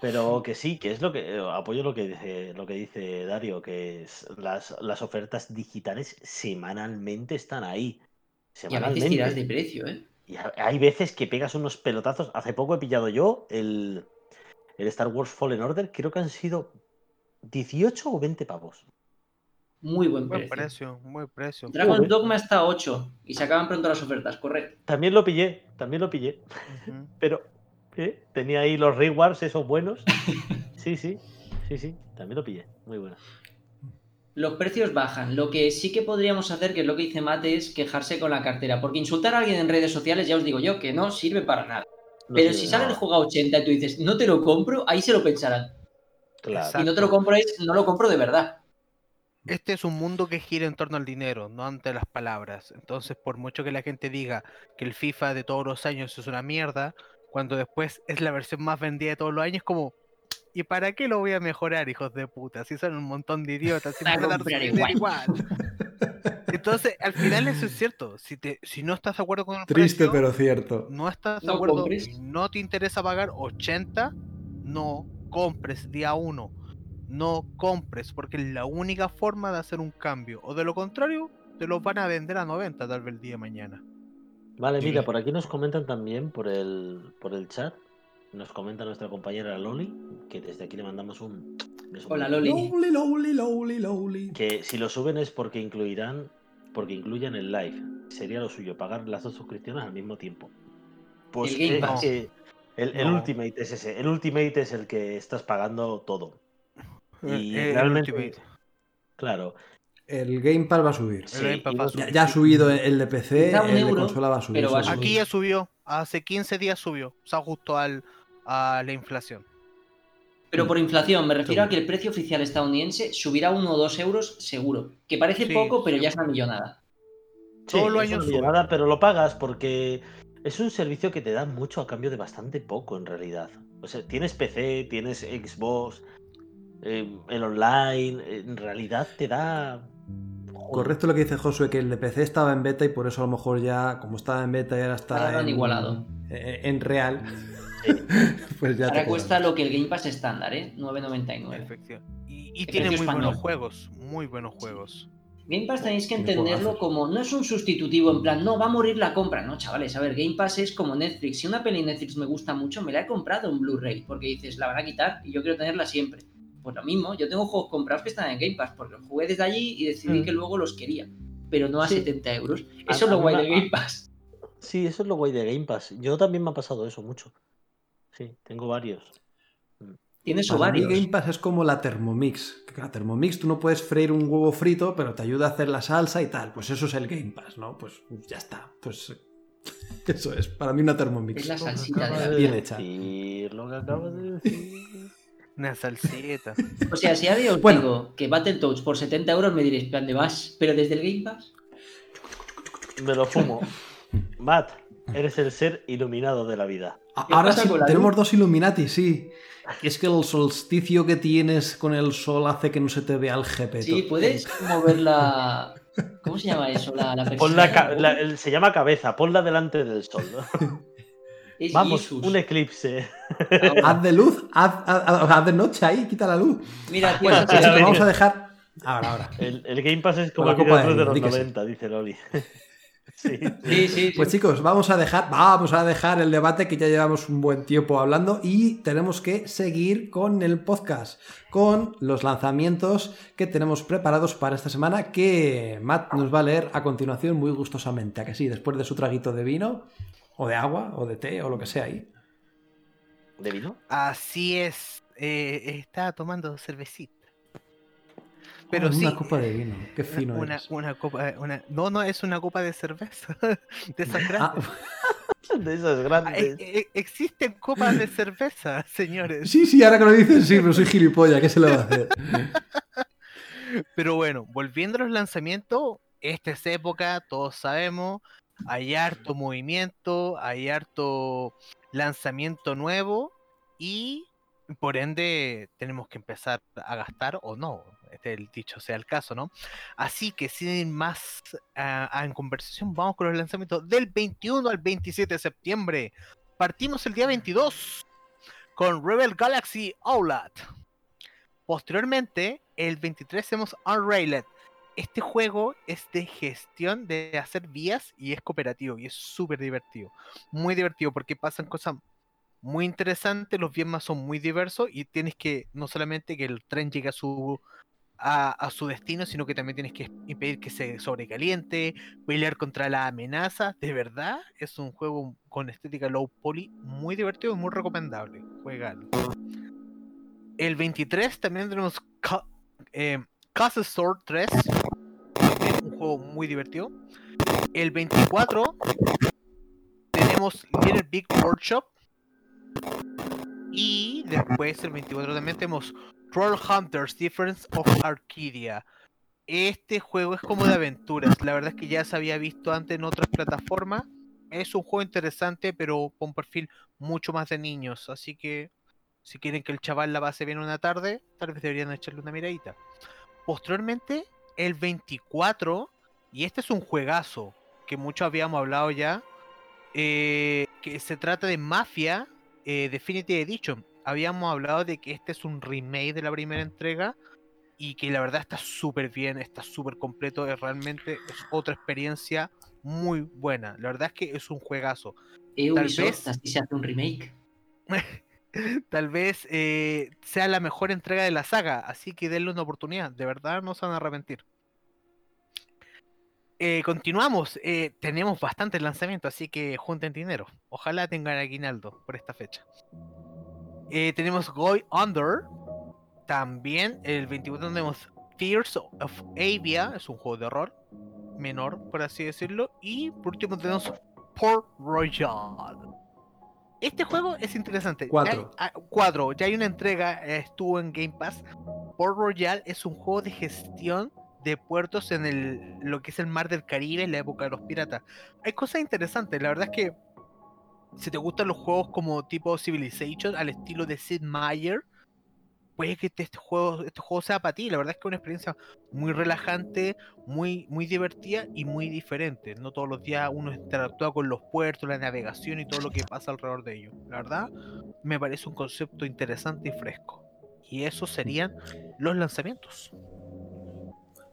Pero que sí, que es lo que eh, apoyo lo que dice lo que dice Dario, que es las, las ofertas digitales semanalmente están ahí. Y a Semanalmente. veces tiras de precio, ¿eh? Y ha- hay veces que pegas unos pelotazos. Hace poco he pillado yo el, el Star Wars Fallen Order, creo que han sido 18 o 20 pavos. Muy buen Buen precio. precio, buen precio. Dragon. Dogma está a 8 y se acaban pronto las ofertas, correcto. También lo pillé, también lo pillé. Pero ¿eh? tenía ahí los rewards esos buenos. Sí, sí, sí, sí, también lo pillé. Muy bueno. Los precios bajan. Lo que sí que podríamos hacer, que es lo que dice Mate, es quejarse con la cartera. Porque insultar a alguien en redes sociales, ya os digo yo, que no sirve para nada. No Pero si sale el nada. juego a 80 y tú dices, no te lo compro, ahí se lo pensarán. Claro. Y no te lo compro es, no lo compro de verdad. Este es un mundo que gira en torno al dinero, no ante las palabras. Entonces, por mucho que la gente diga que el FIFA de todos los años es una mierda, cuando después es la versión más vendida de todos los años, como, ¿y para qué lo voy a mejorar, hijos de puta? Si son un montón de idiotas, comprar dinero igual. Entonces, al final eso es cierto. Si, te, si no estás de acuerdo con el Triste precio, pero cierto. no estás de No acuerdo compres. y no te interesa pagar 80, no compres día 1. No compres, porque es la única forma de hacer un cambio. O de lo contrario, te los van a vender a 90 tal vez el día de mañana. Vale, mira, por aquí nos comentan también por el, por el chat. Nos comenta nuestra compañera Loli, que desde aquí le mandamos un beso Hola, Loli. Lowly, lowly, lowly, lowly. Que si lo suben es porque incluirán, porque incluyan el live. Sería lo suyo, pagar las dos suscripciones al mismo tiempo. Pues El Game eh, Pass. eh, el, el No. Ultimate es ese. El Ultimate es el que estás pagando todo. Y Eh, el realmente, Ultimate. claro. El Game Pass va a subir. sí, Game Pass y va a los- Ya, ya ha subido el de PC, el de consola va a subir. pero va a seguro. Aquí ya subió, hace 15 días subió, se ajustó al, a la inflación. Pero por inflación, me refiero a que el precio oficial estadounidense subirá uno o dos euros seguro. Que parece Sí, poco, pero sí. ya es una millonada. Sí, Todos los es una años sube. millonada, pero lo pagas porque es un servicio que te da mucho a cambio de bastante poco en realidad. O sea, tienes PC, tienes Xbox, eh, el online, en realidad te da... Correcto lo que dice Josué, que el de PC estaba en beta y por eso a lo mejor ya, como estaba en beta y ahora está Ahora lo han en, igualado. en- en real, Sí. pues ya Ahora te cuesta lo que el Game Pass estándar, ¿eh? 9.99. Efectivamente. Y, y tiene muy buenos juegos, muy buenos juegos. Game Pass tenéis que entenderlo como no es un sustitutivo en plan, no, va a morir la compra. No, chavales, a ver, Game Pass es como Netflix. Si una peli en Netflix me gusta mucho, me la he comprado en Blu-ray porque dices, la van a quitar y yo quiero tenerla siempre. Pues lo mismo, yo tengo juegos comprados que están en Game Pass porque los jugué desde allí y decidí Mm. que luego los quería, pero no a Sí. 70 euros. A- Eso es lo guay de Game Pass. Sí, eso es lo guay de Game Pass. Yo también me ha pasado eso mucho. Sí, tengo varios. Tienes Para mí ovarios. Game Pass es como la Thermomix. La Thermomix tú no puedes freír un huevo frito, pero te ayuda a hacer la salsa y tal. Pues eso es el Game Pass, ¿no? Pues ya está. Pues eso es. Para mí una Thermomix. Es la salsita de la Bien hecha. decir lo que acabas de decir. Una salsita. O sea, si ahora os Bueno. digo que Battletoads por 70 euros me diréis, plan de vas, pero desde el Game Pass. Me lo fumo. Matt, eres el ser iluminado de la vida. A- ¿Qué Ahora sí, tenemos luz? dos Illuminati, sí. Y es que el solsticio que tienes con el sol hace que no se te vea el GP. Sí, puedes mover la, ¿Cómo se llama eso? La, la Pon la ca- la- el- se llama cabeza, ponla delante del sol. ¿no? Es Vamos, Jesus. un eclipse. Haz de luz, haz, haz- haz- de noche ahí, quita la luz. Mira, tío, Bueno, sí, chicos, sí, vamos a dejar. Ahora, ahora. El, el Game Pass es como la el de de los sí. 90, dice Loli. sí. sí, sí. Pues chicos, vamos a dejar, vamos a dejar el debate que ya llevamos un buen tiempo hablando y tenemos que seguir con el podcast, con los lanzamientos que tenemos preparados para esta semana que Matt nos va a leer a continuación muy gustosamente, a que sí, después de su traguito de vino o de agua o de té o lo que sea ahí. ¿De vino? Así es. eh, estaba tomando cervecita. Pero Oh, sí. una copa de vino, qué fino una, eres. una copa, una, no, no, es una copa de cerveza. De esas Ah, grandes. De esas Ah, grandes. e- e- existen copas de cerveza, señores. sí, sí, ahora que lo dices, sí, pero soy gilipollas, ¿qué se le va a hacer? Pero bueno, volviendo a los lanzamientos, esta es época, todos sabemos, hay harto movimiento, hay harto lanzamiento nuevo y por ende tenemos que empezar a gastar o no, este el dicho sea el caso, ¿no? Así que sin más ah, en conversación, vamos con los lanzamientos del 21 al 27 de septiembre. Partimos el día 22 con Rebel Galaxy OLED. Posteriormente, el 23 tenemos Unrailed. Este juego es de gestión de hacer vías y es cooperativo y es súper divertido. Muy divertido porque pasan cosas muy interesantes, los bienes son muy diversos y tienes que no solamente que el tren llegue a su a, su destino, sino que también tienes que impedir que se sobrecaliente, pelear contra la amenaza. De verdad, es un juego con estética low poly muy divertido y muy recomendable. Juegalo. El 23 también tenemos eh, Castle Sword 3. Es un juego muy divertido. El 24 tenemos Little Big Workshop. Y después el 24 también tenemos Troll Hunters Difference of Arcadia. Este juego es como de aventuras. La verdad es que ya se había visto antes en otras plataformas. Es un juego interesante, pero con perfil mucho más de niños. Así que si quieren que el chaval la pase bien una tarde, tal vez deberían echarle una miradita. Posteriormente, el 24, y este es un juegazo que muchos habíamos hablado ya, eh, que se trata de Mafia eh, Definitive Edition. Habíamos hablado de que este es un remake de la primera entrega y que la verdad está súper bien, está súper completo, es realmente es otra experiencia muy buena. La verdad es que es un juegazo. Eh, tal Ubisoft, vez- así se hace un remake. Tal vez eh, sea la mejor entrega de la saga, así que denle una oportunidad, de verdad no se van a arrepentir. Eh, continuamos, eh, tenemos bastantes lanzamientos, así que junten dinero. Ojalá tengan aguinaldo por esta fecha. Eh, tenemos Go Under, también el 21 tenemos Fears of Avia, es un juego de horror menor, por así decirlo. Y por último tenemos Port Royal. Este juego es interesante. Ya Cuatro. hay- ah, cuatro. Ya hay una entrega, eh, estuvo en Game Pass. Port Royal es un juego de gestión de puertos en el, lo que es el mar del Caribe en la época de los piratas. Hay cosas interesantes. La verdad es que si te gustan los juegos como tipo Civilization, al estilo de Sid Meier, puede que este, juego, este juego sea para ti. La verdad es que es una experiencia muy relajante, muy, muy divertida y muy diferente. No todos los días uno interactúa con los puertos, la navegación y todo lo que pasa alrededor de ellos. La verdad, me parece un concepto interesante y fresco. Y esos serían los lanzamientos.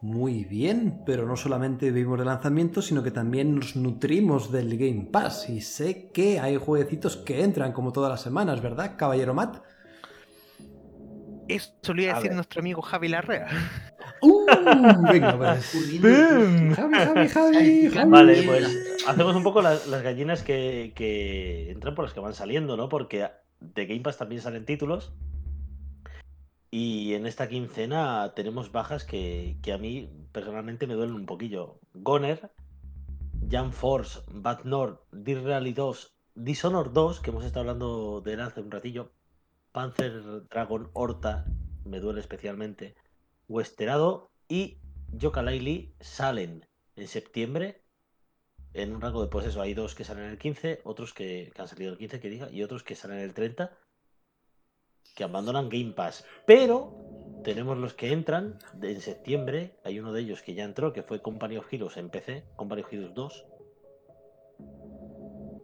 Muy bien, pero no solamente vivimos de lanzamientos, sino que también nos nutrimos del Game Pass. Y sé que hay jueguecitos que entran como todas las semanas, ¿verdad, caballero Matt? Eso le iba a A decir ver. nuestro amigo Javi Larrea. ¡Uh! Venga, pues. Javi, Javi, Javi, Javi. Vale, pues hacemos un poco las, las gallinas que, que entran por las que van saliendo, ¿no? Porque de Game Pass también salen títulos. Y en esta quincena tenemos bajas que, que a mí personalmente me duelen un poquillo. Goner, Jam Force, Bad North, Dear Rally 2, Dishonor 2, que hemos estado hablando de él hace un ratillo. Panzer Dragon Horta, me duele especialmente. Westerado y Yooka-Laylee salen en septiembre en un rango de pues eso, hay dos que salen el 15, otros que, que han salido el 15 que diga, y otros que salen el 30 que abandonan Game Pass. Pero tenemos los que entran en septiembre. Hay uno de ellos que ya entró, que fue Company of Heroes en PC, Company of Heroes 2.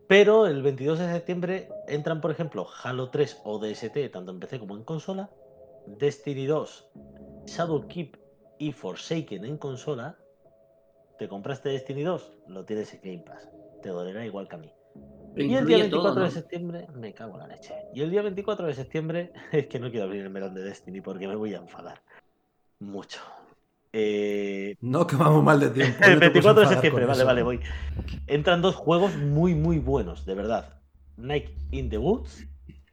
Pero el 22 de septiembre entran, por ejemplo, Halo 3 o DST, tanto en PC como en consola. Destiny 2, Shadowkeep y Forsaken en consola. ¿Te compraste Destiny 2? Lo tienes en Game Pass. Te dolerá igual que a mí. Y el día incluye 24 todo, de septiembre, me cago en la leche. Y el día 24 de septiembre, es que no quiero abrir el melón de Destiny porque me voy a enfadar. Mucho. Eh, No, que vamos mal de tiempo. el no te puedes 24 de septiembre, vale, eso. vale, voy. Entran dos juegos muy, muy buenos, de verdad. Night in the Woods,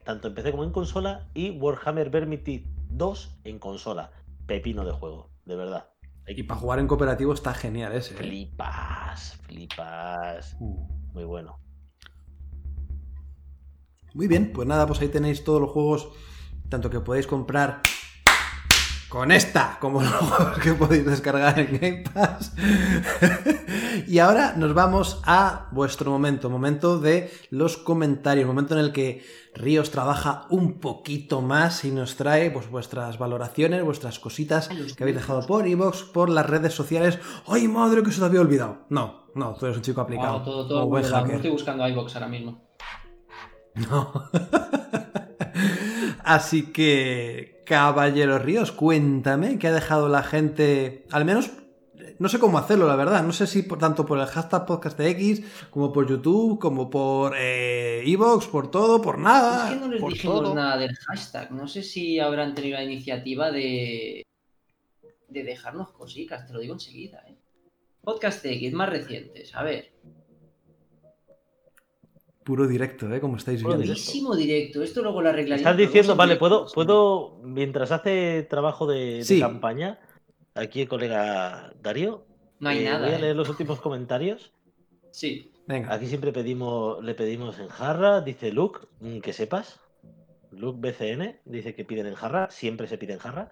tanto en PC como en consola, y Warhammer Vermintide 2 en consola. Pepino de juego, de verdad. Y para jugar en cooperativo está genial ese. ¿eh? Flipas, flipas. Uh. Muy bueno. Muy bien, pues nada, pues ahí tenéis todos los juegos, tanto que podéis comprar con esta, como los juegos que podéis descargar en Game Pass. y ahora nos vamos a vuestro momento, momento de los comentarios, momento en el que Ríos trabaja un poquito más y nos trae pues, vuestras valoraciones, vuestras cositas que habéis dejado por iVoox, por las redes sociales. ¡Ay, madre, que se te había olvidado! No, no, tú eres un chico aplicado. Wow, todo, todo buen olvidado. No estoy buscando iBox ahora mismo. No. Así que, Caballero Ríos, cuéntame qué ha dejado la gente, al menos, no sé cómo hacerlo, la verdad. No sé si por, tanto por el hashtag podcastx, como por YouTube, como por eh, Evox, por todo, por nada. es que no les por dijimos todo. nada del hashtag. No sé si habrán tenido la iniciativa de, de dejarnos cositas, te lo digo enseguida. ¿eh? Podcast X, más recientes. A ver, Puro directo, ¿eh? Como estáis viendo. buenísimo directo. Esto luego lo arreglaría. Estás diciendo, vale, puedo, puedo, mientras hace trabajo de, de Sí. campaña, aquí el colega Darío, No hay eh, nada. voy a ¿eh? leer los últimos comentarios. Sí. Venga. Aquí siempre pedimos, le pedimos en jarra, dice Luke, mm, que sepas. Luke BCN dice que piden en jarra, siempre se pide en jarra.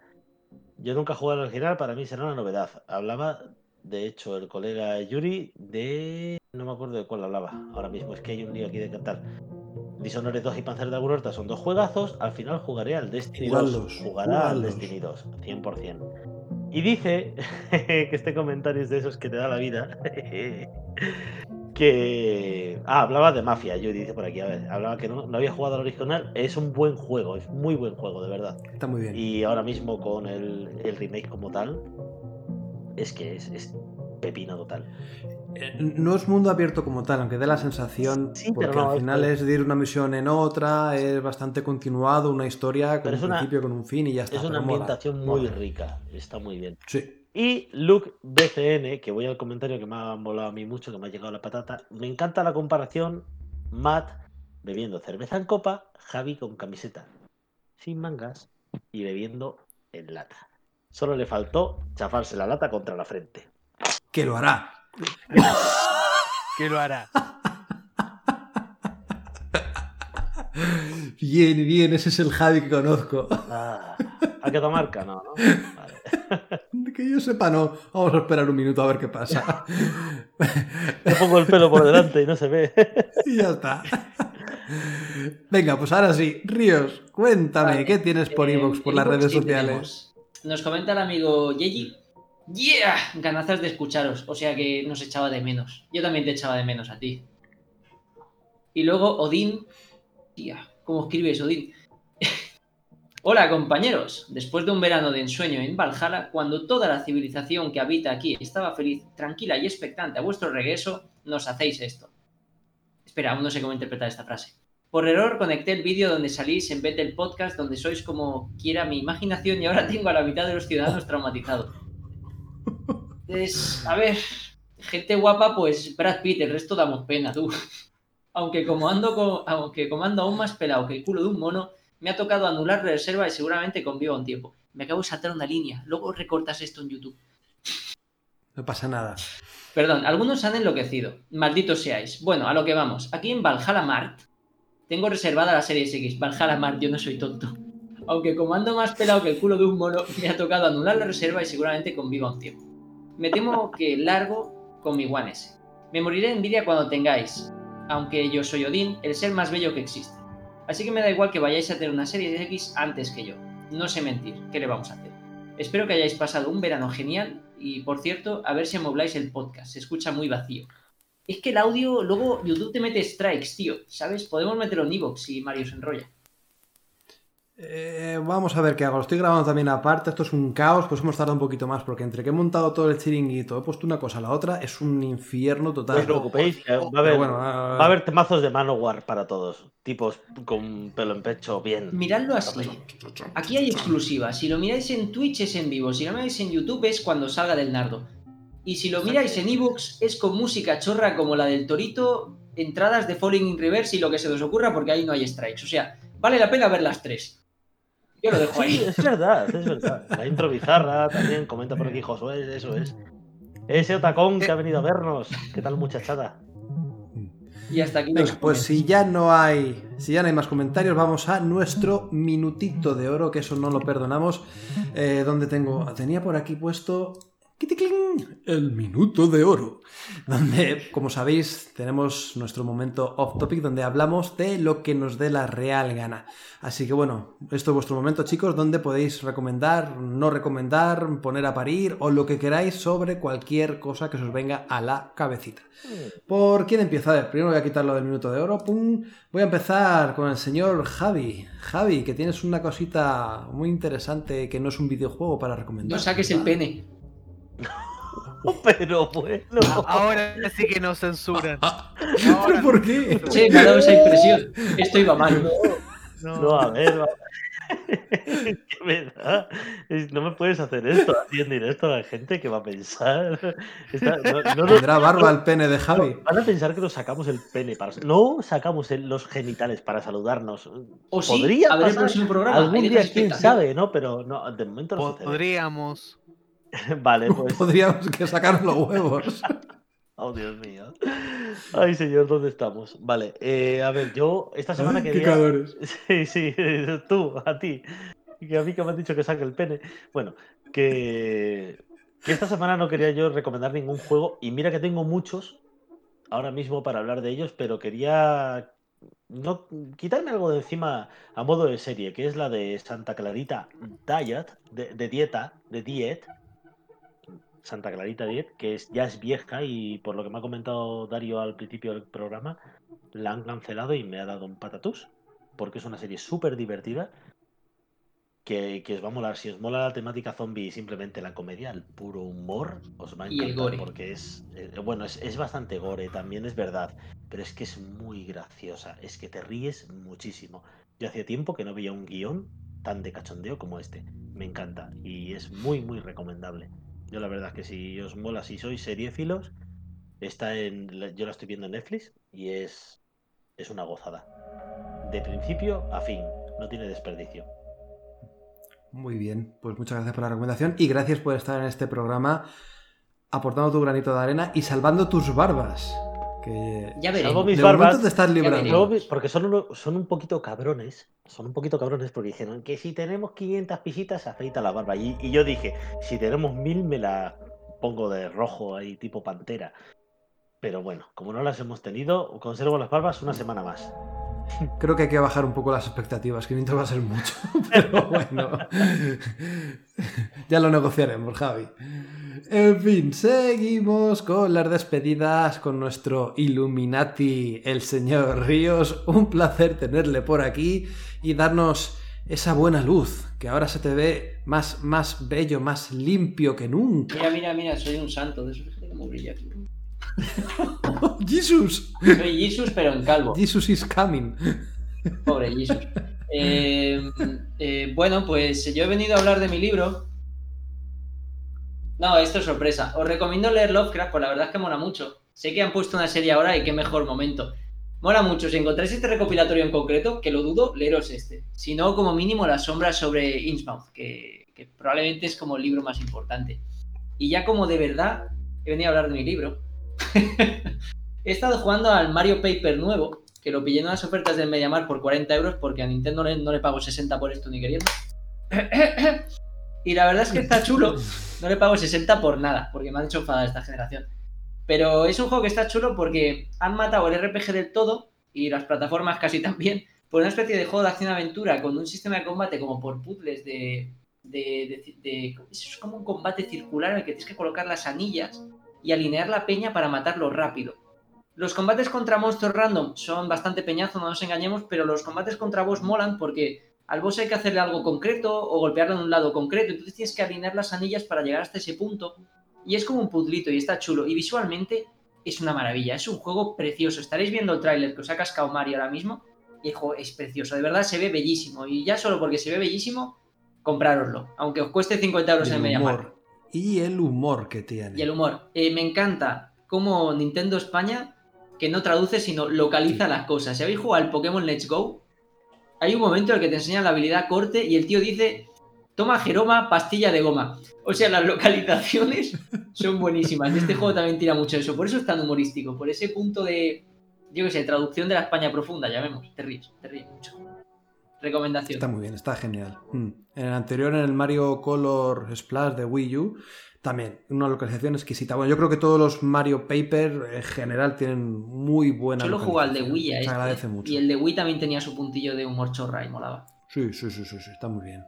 Yo nunca he jugado al original, para mí será una novedad. Hablaba, de hecho, el colega Yuri de. No me acuerdo de cuál hablaba ahora mismo, es que hay un lío aquí de cantar. Dishonored 2 y Panzer de Agurorta son dos juegazos. Al final jugaré al Destiny 2. Jugadlos, Jugará al. Destiny 2, 100%. Y dice que este comentario es de esos que te da la vida. que. Ah, hablaba de Mafia, yo dice por aquí, a ver, hablaba que no, no había jugado al original. Es un buen juego, es muy buen juego, de verdad. Está muy bien. Y ahora mismo con el, el remake como tal, es que es, es pepino total. Eh, No es mundo abierto como tal, aunque dé la sensación, Sí, porque no, al es final que- es de ir una misión en otra, es bastante continuado, una historia con un es una- principio, con un fin y ya está. Es una mola, ambientación muy mola. rica, está muy bien. Sí. Y Luke BCN, que voy al comentario que me ha molado a mí mucho, que me ha llegado la patata. Me encanta la comparación. Matt bebiendo cerveza en copa, Javi con camiseta sin mangas y bebiendo en lata. Solo le faltó chafarse la lata contra la frente. Que lo hará. ¿Qué lo hará? Bien, bien, ese es el Javi que conozco. Ah, ¿A qué marca? No, ¿no? Vale. Que yo sepa, no. Vamos a esperar un minuto a ver qué pasa. Le pongo el pelo por delante y no se ve. y ya está. Venga, pues ahora sí. Ríos, cuéntame, Vale, ¿qué tienes por eh, iVoox, por las redes ¿qué sociales? tenemos? Nos comenta el amigo Yeji. ¡Yeah! Ganazas de escucharos. O sea que nos echaba de menos. Yo también te echaba de menos a ti. Y luego Odín. Tía, ¿cómo escribes, Odín? Hola, compañeros. Después de un verano de ensueño en Valhalla, cuando toda la civilización que habita aquí estaba feliz, tranquila y expectante a vuestro regreso, nos hacéis esto. Espera, aún no sé cómo interpretar esta frase. Por error conecté el vídeo donde salís en vez del podcast donde sois como quiera mi imaginación y ahora tengo a la mitad de los ciudadanos traumatizados. Es, a ver, gente guapa, pues Brad Pitt, el resto damos pena, tú. Aunque como ando, con- aunque como ando aún más pelado que el culo de un mono, me ha tocado anular reserva y seguramente conviva un tiempo. Me acabo de saltar una línea, luego recortas esto en YouTube. No pasa nada. Perdón, algunos han enloquecido. Malditos seáis. Bueno, a lo que vamos. Aquí en Valhalla Mart tengo reservada la serie X. Valhalla Mart, yo no soy tonto. Aunque como ando más pelado que el culo de un mono, me ha tocado anular la reserva y seguramente conviva un tiempo. Me temo que largo con mi One S. Me moriré de envidia cuando tengáis, aunque yo soy Odín, el ser más bello que existe. Así que me da igual que vayáis a tener una serie X antes que yo. No sé mentir, ¿qué le vamos a hacer? Espero que hayáis pasado un verano genial y, por cierto, a ver si amobláis el podcast. Se escucha muy vacío. Es que el audio, luego YouTube te mete strikes, tío. ¿Sabes? Podemos meterlo en Evox si Mario se enrolla. Eh, vamos a ver qué hago. Lo estoy grabando también aparte. Esto es un caos. Pues hemos tardado un poquito más. Porque entre que he montado todo el chiringuito, he puesto una cosa a la otra, es un infierno No total. os preocupéis, que va a haber, bueno, va a haber temazos de Manowar para todos. Tipos con pelo en pecho, bien. Miradlo así. Aquí hay exclusivas. Si lo miráis en Twitch es en vivo. Si lo miráis en YouTube es cuando salga del nardo. Y si lo miráis en Evox es con música chorra como la del Torito, entradas de Falling in Reverse y lo que se os ocurra porque ahí no hay strikes. O sea, vale la pena ver las tres. Yo lo dejo Sí, ahí. es verdad, es verdad. La intro bizarra también, comenta por aquí Josué, eso es. Ese Otacón que ha venido a vernos. ¿Qué tal, muchachada? Y hasta aquí Venga, pues si ya no hay. Si ya no hay más comentarios, vamos a nuestro minutito de oro, que eso no lo perdonamos. Eh, donde tengo. Tenía por aquí puesto. El minuto de oro. Donde, como sabéis, tenemos nuestro momento off topic donde hablamos de lo que nos dé la real gana. Así que bueno, esto es vuestro momento, chicos, donde podéis recomendar, no recomendar, poner a parir o lo que queráis sobre cualquier cosa que se os venga a la cabecita. ¿Por quién empieza? A ver, primero voy a quitarlo del minuto de oro. ¡Pum! Voy a empezar con el señor Javi. Javi, que tienes una cosita muy interesante que no es un videojuego para recomendar. No saques el pene. Pero bueno. Ahora sí que nos censuran. ¿Pero Ahora por qué? Che, me ha dado esa impresión. Esto iba mal. no. No, a ver. va- ¿Qué me No me puedes hacer esto así en directo a la gente que va a pensar. Está- no, no nos- ¿Tendrá barba el pene de Javi? Van a pensar que nos sacamos el pene para. No sacamos el- los genitales para saludarnos. O sí, Podría el pasar próximo programa. Algún día, quién sabe, ¿no? Pero no, de momento no sucede. Vale, pues. Podríamos que sacar los huevos. Oh, Dios mío. Ay, señor, ¿dónde estamos? Vale, eh, a ver, yo esta semana Ay, quería. Sí, sí, tú, a ti. Que a mí que me han dicho que saque el pene. Bueno, que, que esta semana no quería yo recomendar ningún juego. Y mira que tengo muchos ahora mismo para hablar de ellos, pero quería no quitarme algo de encima a modo de serie, que es la de Santa Clarita Diet, de, de dieta, de diet. Santa Clarita Diet, que es, ya es vieja y por lo que me ha comentado Dario al principio del programa, la han cancelado y me ha dado un patatús, porque es una serie súper divertida que, que os va a molar. Si os mola la temática zombie y simplemente la comedia, el puro humor, os va a Y el encantar gore. porque es, eh, bueno, es, es bastante gore, también es verdad, pero es que es muy graciosa, es que te ríes muchísimo. Yo hacía tiempo que no veía un guion tan de cachondeo como este. Me encanta y es muy, muy recomendable. Yo la verdad que si os mola, si sois seriéfilos, está en, yo la estoy viendo en Netflix y es, es una gozada. De principio a fin, no tiene desperdicio. Muy bien, pues muchas gracias por la recomendación y gracias por estar en este programa aportando tu granito de arena y salvando tus barbas. Que Ya Salvo veremos. mis de barbas, te estás librando. porque son, uno- son un poquito cabrones, son un poquito cabrones porque dijeron que si tenemos 500 pisitas afeita la barba. Y, y yo dije, si tenemos 1000 me la pongo de rojo ahí tipo pantera. Pero bueno, como no las hemos tenido, conservo las barbas una semana más. Creo que hay que bajar un poco las expectativas, 500 va a ser mucho, pero bueno. ya lo negociaremos, Javi. En fin, seguimos con las despedidas con nuestro Illuminati, el señor Ríos. Un placer tenerle por aquí y darnos esa buena luz, que ahora se te ve más, más bello, más limpio que nunca. Mira, mira, mira, soy un santo de esos. Fíjate cómo brilla aquí. ¡Jesus! Soy Jesus, pero en calvo. Jesus is coming. Pobre Jesus. Eh, eh, bueno, pues yo he venido a hablar de mi libro. No, esto es sorpresa. Os recomiendo leer Lovecraft, pues la verdad es que mola mucho. Sé que han puesto una serie ahora y qué mejor momento. Mola mucho. Si encontráis este recopilatorio en concreto, que lo dudo, leeros este. Si no, como mínimo, Las sombras sobre Innsmouth, que, que probablemente es como el libro más importante. Y ya como de verdad, he venido a hablar de mi libro. he estado jugando al Mario Paper nuevo, que lo pillé en unas ofertas del Mediamar por 40 euros, porque a Nintendo no le, pago 60 por esto ni queriendo. y la verdad es que está chulo. No le pago 60 por nada, porque me han hecho enfadar esta generación. Pero es un juego que está chulo porque han matado el RPG del todo y las plataformas casi también por una especie de juego de acción-aventura con un sistema de combate como por puzzles de, de- Es como un combate circular en el que tienes que colocar las anillas y alinear la peña para matarlo rápido. Los combates contra monstruos random son bastante peñazo, no nos engañemos, pero los combates contra boss molan porque al boss hay que hacerle algo concreto o golpearlo en un lado concreto, entonces tienes que alinear las anillas para llegar hasta ese punto. Y es como un puzzlito y está chulo. Y visualmente es una maravilla, es un juego precioso. Estaréis viendo el tráiler que os ha cascado Mario ahora mismo y el juego es precioso, de verdad se ve bellísimo. Y ya solo porque se ve bellísimo, comprároslo, aunque os cueste 50 euros Y en el MediaMarkt. Y el humor que tiene. Y el humor. Eh, me encanta cómo Nintendo España, que no traduce, sino localiza Sí. las cosas. Si habéis jugado al Pokémon Let's Go, hay un momento en el que te enseñan la habilidad corte y el tío dice, toma Jeroma, pastilla de goma. O sea, las localizaciones son buenísimas. Este juego también tira mucho eso. Por eso es tan humorístico. Por ese punto de, yo qué sé, traducción de la España profunda, llamemos. Te ríes, te ríes mucho. Recomendación. Está muy bien, está genial. Mm. En el anterior, en el Mario Color Splash de Wii U, también una localización exquisita. Bueno, yo creo que todos los Mario Paper en general tienen muy buena Yo lo juego al de. Wii a Se este, agradece mucho. Y el de Wii también tenía su puntillo de humor chorra y molaba. Sí, sí, sí, sí, sí, está muy bien.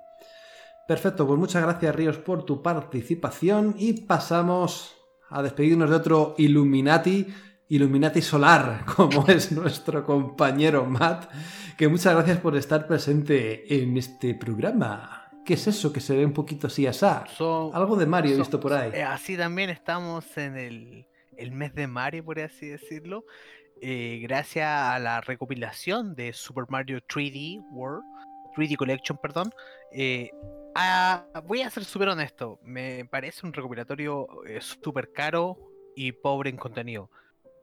Perfecto, pues muchas gracias Ríos por tu participación y pasamos a despedirnos de otro Illuminati, Illuminati Solar, como es nuestro compañero Matt, que muchas gracias por estar presente en este programa. ¿Qué es eso que se ve un poquito así asá? Algo de Mario he visto por ahí. eh, así también estamos en el, el mes de Mario, por así decirlo. eh, gracias a la recopilación de Super Mario 3D World, 3D Collection, perdón. eh, ah, voy a ser súper honesto. Me parece un recopilatorio eh, súper caro y pobre en contenido.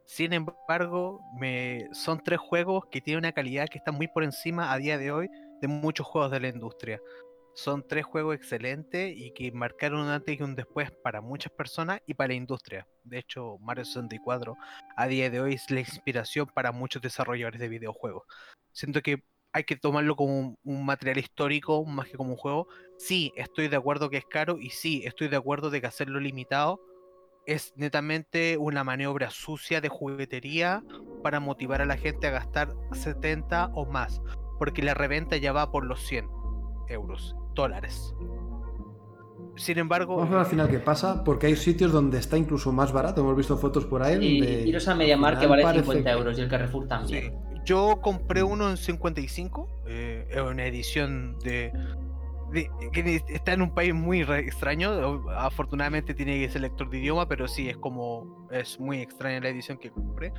Sin embargo, me, son tres juegos que tienen una calidad que está muy por encima a día de hoy de muchos juegos de la industria. Son tres juegos excelentes y que marcaron un antes y un después para muchas personas y para la industria. De hecho, Mario 64 a día de hoy es la inspiración para muchos desarrolladores de videojuegos. Siento que hay que tomarlo como un, un material histórico más que como un juego. Sí, estoy de acuerdo que es caro y sí, estoy de acuerdo de que hacerlo limitado es netamente una maniobra sucia de juguetería para motivar a la gente a gastar 70 o más, porque la reventa ya va por los 100 euros, dólares. Sin embargo, Vamos a ver al final qué pasa, porque hay sitios donde está incluso más barato. Hemos visto fotos por ahí. Y donde iros a MediaMarkt que al vale final 50 parece que- euros y el Carrefour también. Sí. Yo compré uno en 55, eh, una edición de- que está en un país muy extraño. Afortunadamente tiene ese lector de idioma, pero sí es como es muy extraña la edición que compré.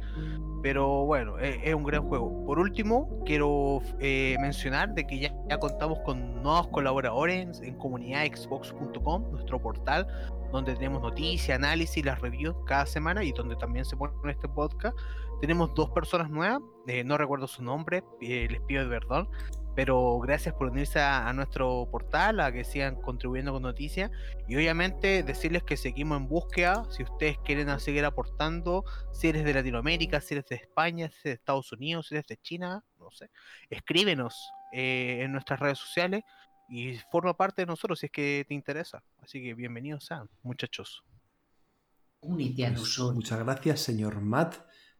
Pero bueno, e- es, un gran juego. Por último, quiero eh, mencionar de que ya, ya contamos con nuevos colaboradores en, en comunidadxbox.com, nuestro portal, donde tenemos noticias, análisis, las reviews cada semana y donde también se pone este podcast. Tenemos dos personas nuevas, eh, no recuerdo su nombre, eh, les pido perdón, pero gracias por unirse a, a nuestro portal, a que sigan contribuyendo con noticias y obviamente decirles que seguimos en búsqueda, si ustedes quieren seguir aportando, si eres de Latinoamérica, si eres de España, si eres de Estados Unidos, si eres de China, no sé, escríbenos eh, en nuestras redes sociales y forma parte de nosotros si es que te interesa. Así que bienvenidos sean, muchachos. Únete a Pues, nosotros. muchas gracias, señor Matt.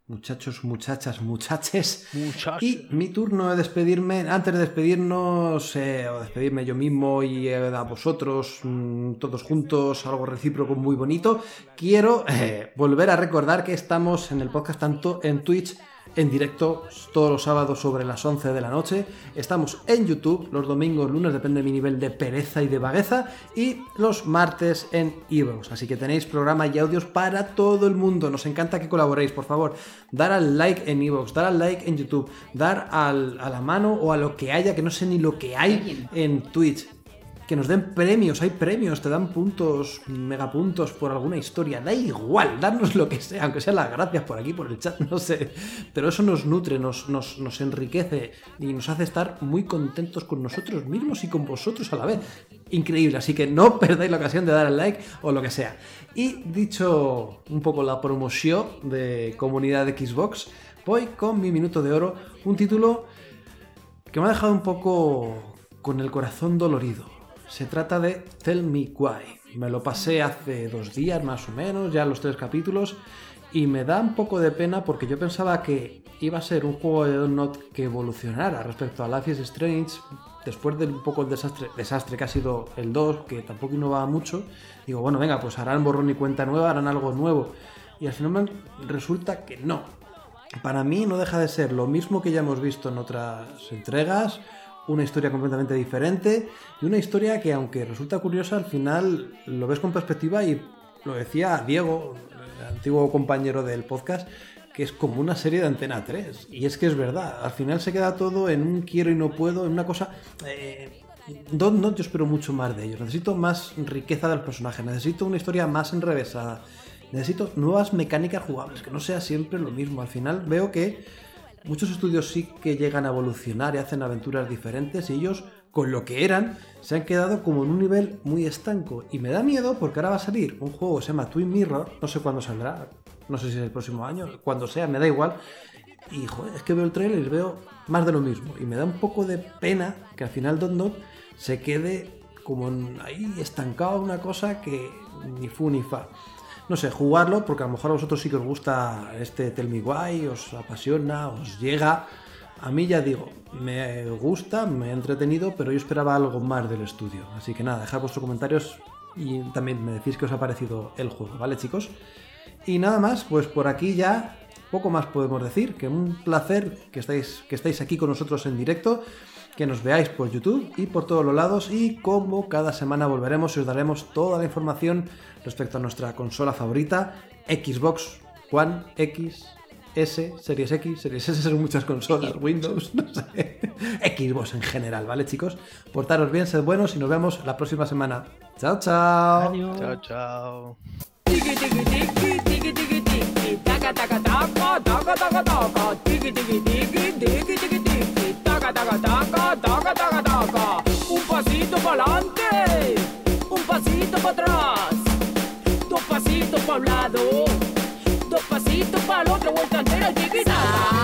Muchachos, muchachas, muchaches. Muchachos. Y mi turno de despedirme. Antes de despedirnos, eh, o despedirme yo mismo y eh, a vosotros, mm, todos juntos, algo recíproco muy bonito, quiero eh, volver a recordar que estamos en el podcast tanto en Twitch, en directo, todos los sábados sobre las 11 de la noche. Estamos en YouTube, los domingos, lunes, depende de mi nivel de pereza y de vagueza, y los martes en Evox. Así que tenéis programa y audios para todo el mundo. Nos encanta que colaboréis, por favor. Dar al like en Evox, dar al like en YouTube, dar al- a la mano o a lo que haya, que no sé ni lo que hay en Twitch. Que nos den premios, hay premios, te dan puntos, megapuntos por alguna historia, da igual, darnos lo que sea, aunque sean las gracias por aquí, por el chat, no sé. Pero eso nos nutre, nos, nos, nos enriquece y nos hace estar muy contentos con nosotros mismos y con vosotros a la vez. Increíble, así que no perdáis la ocasión de dar al like o lo que sea. Y dicho un poco la promoción de comunidad de Xbox, voy con mi minuto de oro, un título que me ha dejado un poco con el corazón dolorido. Se trata de Tell Me Why. Me lo pasé hace dos días más o menos, ya los tres capítulos, y me da un poco de pena porque yo pensaba que iba a ser un juego de Not que evolucionara respecto a Life Strange, después del un poco el desastre, desastre que ha sido el 2, que tampoco innovaba mucho, digo, bueno, venga, pues harán borrón y cuenta nueva, harán algo nuevo. Y al final resulta que no. Para mí no deja de ser lo mismo que ya hemos visto en otras entregas, una historia completamente diferente y una historia que aunque resulta curiosa, al final lo ves con perspectiva y lo decía Diego, el antiguo compañero del podcast, que es como una serie de Antena 3. Y es que es verdad, al final se queda todo en un quiero y no puedo, en una cosa... Eh, no, yo espero mucho más de ellos. Necesito más riqueza del personaje, necesito una historia más enrevesada, necesito nuevas mecánicas jugables, que no sea siempre lo mismo. Al final veo que muchos estudios sí que llegan a evolucionar y hacen aventuras diferentes y ellos con lo que eran, se han quedado como en un nivel muy estanco. Y me da miedo porque ahora va a salir un juego que se llama Twin Mirror, no sé cuándo saldrá, no sé si es el próximo año, cuando sea, me da igual. Y joder, es que veo el trailer y veo más de lo mismo. Y me da un poco de pena que al final Don se quede como ahí estancado una cosa que ni fu ni fa. No sé, jugarlo porque a lo mejor a vosotros sí que os gusta este Tell Me Why, os apasiona, os llega a mí ya digo, me gusta, me he entretenido, pero yo esperaba algo más del estudio. Así que nada, dejad vuestros comentarios y también me decís qué os ha parecido el juego, ¿vale chicos? Y nada más, pues por aquí ya poco más podemos decir, que un placer que estáis, que estáis aquí con nosotros en directo, que nos veáis por YouTube y por todos los lados y como cada semana volveremos y os daremos toda la información respecto a nuestra consola favorita, Xbox One X S, Series X, Series S son muchas consolas, Windows, no sé. Xbox en general, ¿vale, chicos? Portaros bien, sed buenos y nos vemos la próxima semana. Chao, chao. Adiós. Chao, chao. Tiki tiki tiki tiki tiki taka taka taka taka taka taka tiki tiki tiki taca, taca, taca, taca, taca, taca. Un pasito para adelante, un pasito para atrás, dos pasitos para un lado, dos pasitos para la otra vuelta entera, chiquita.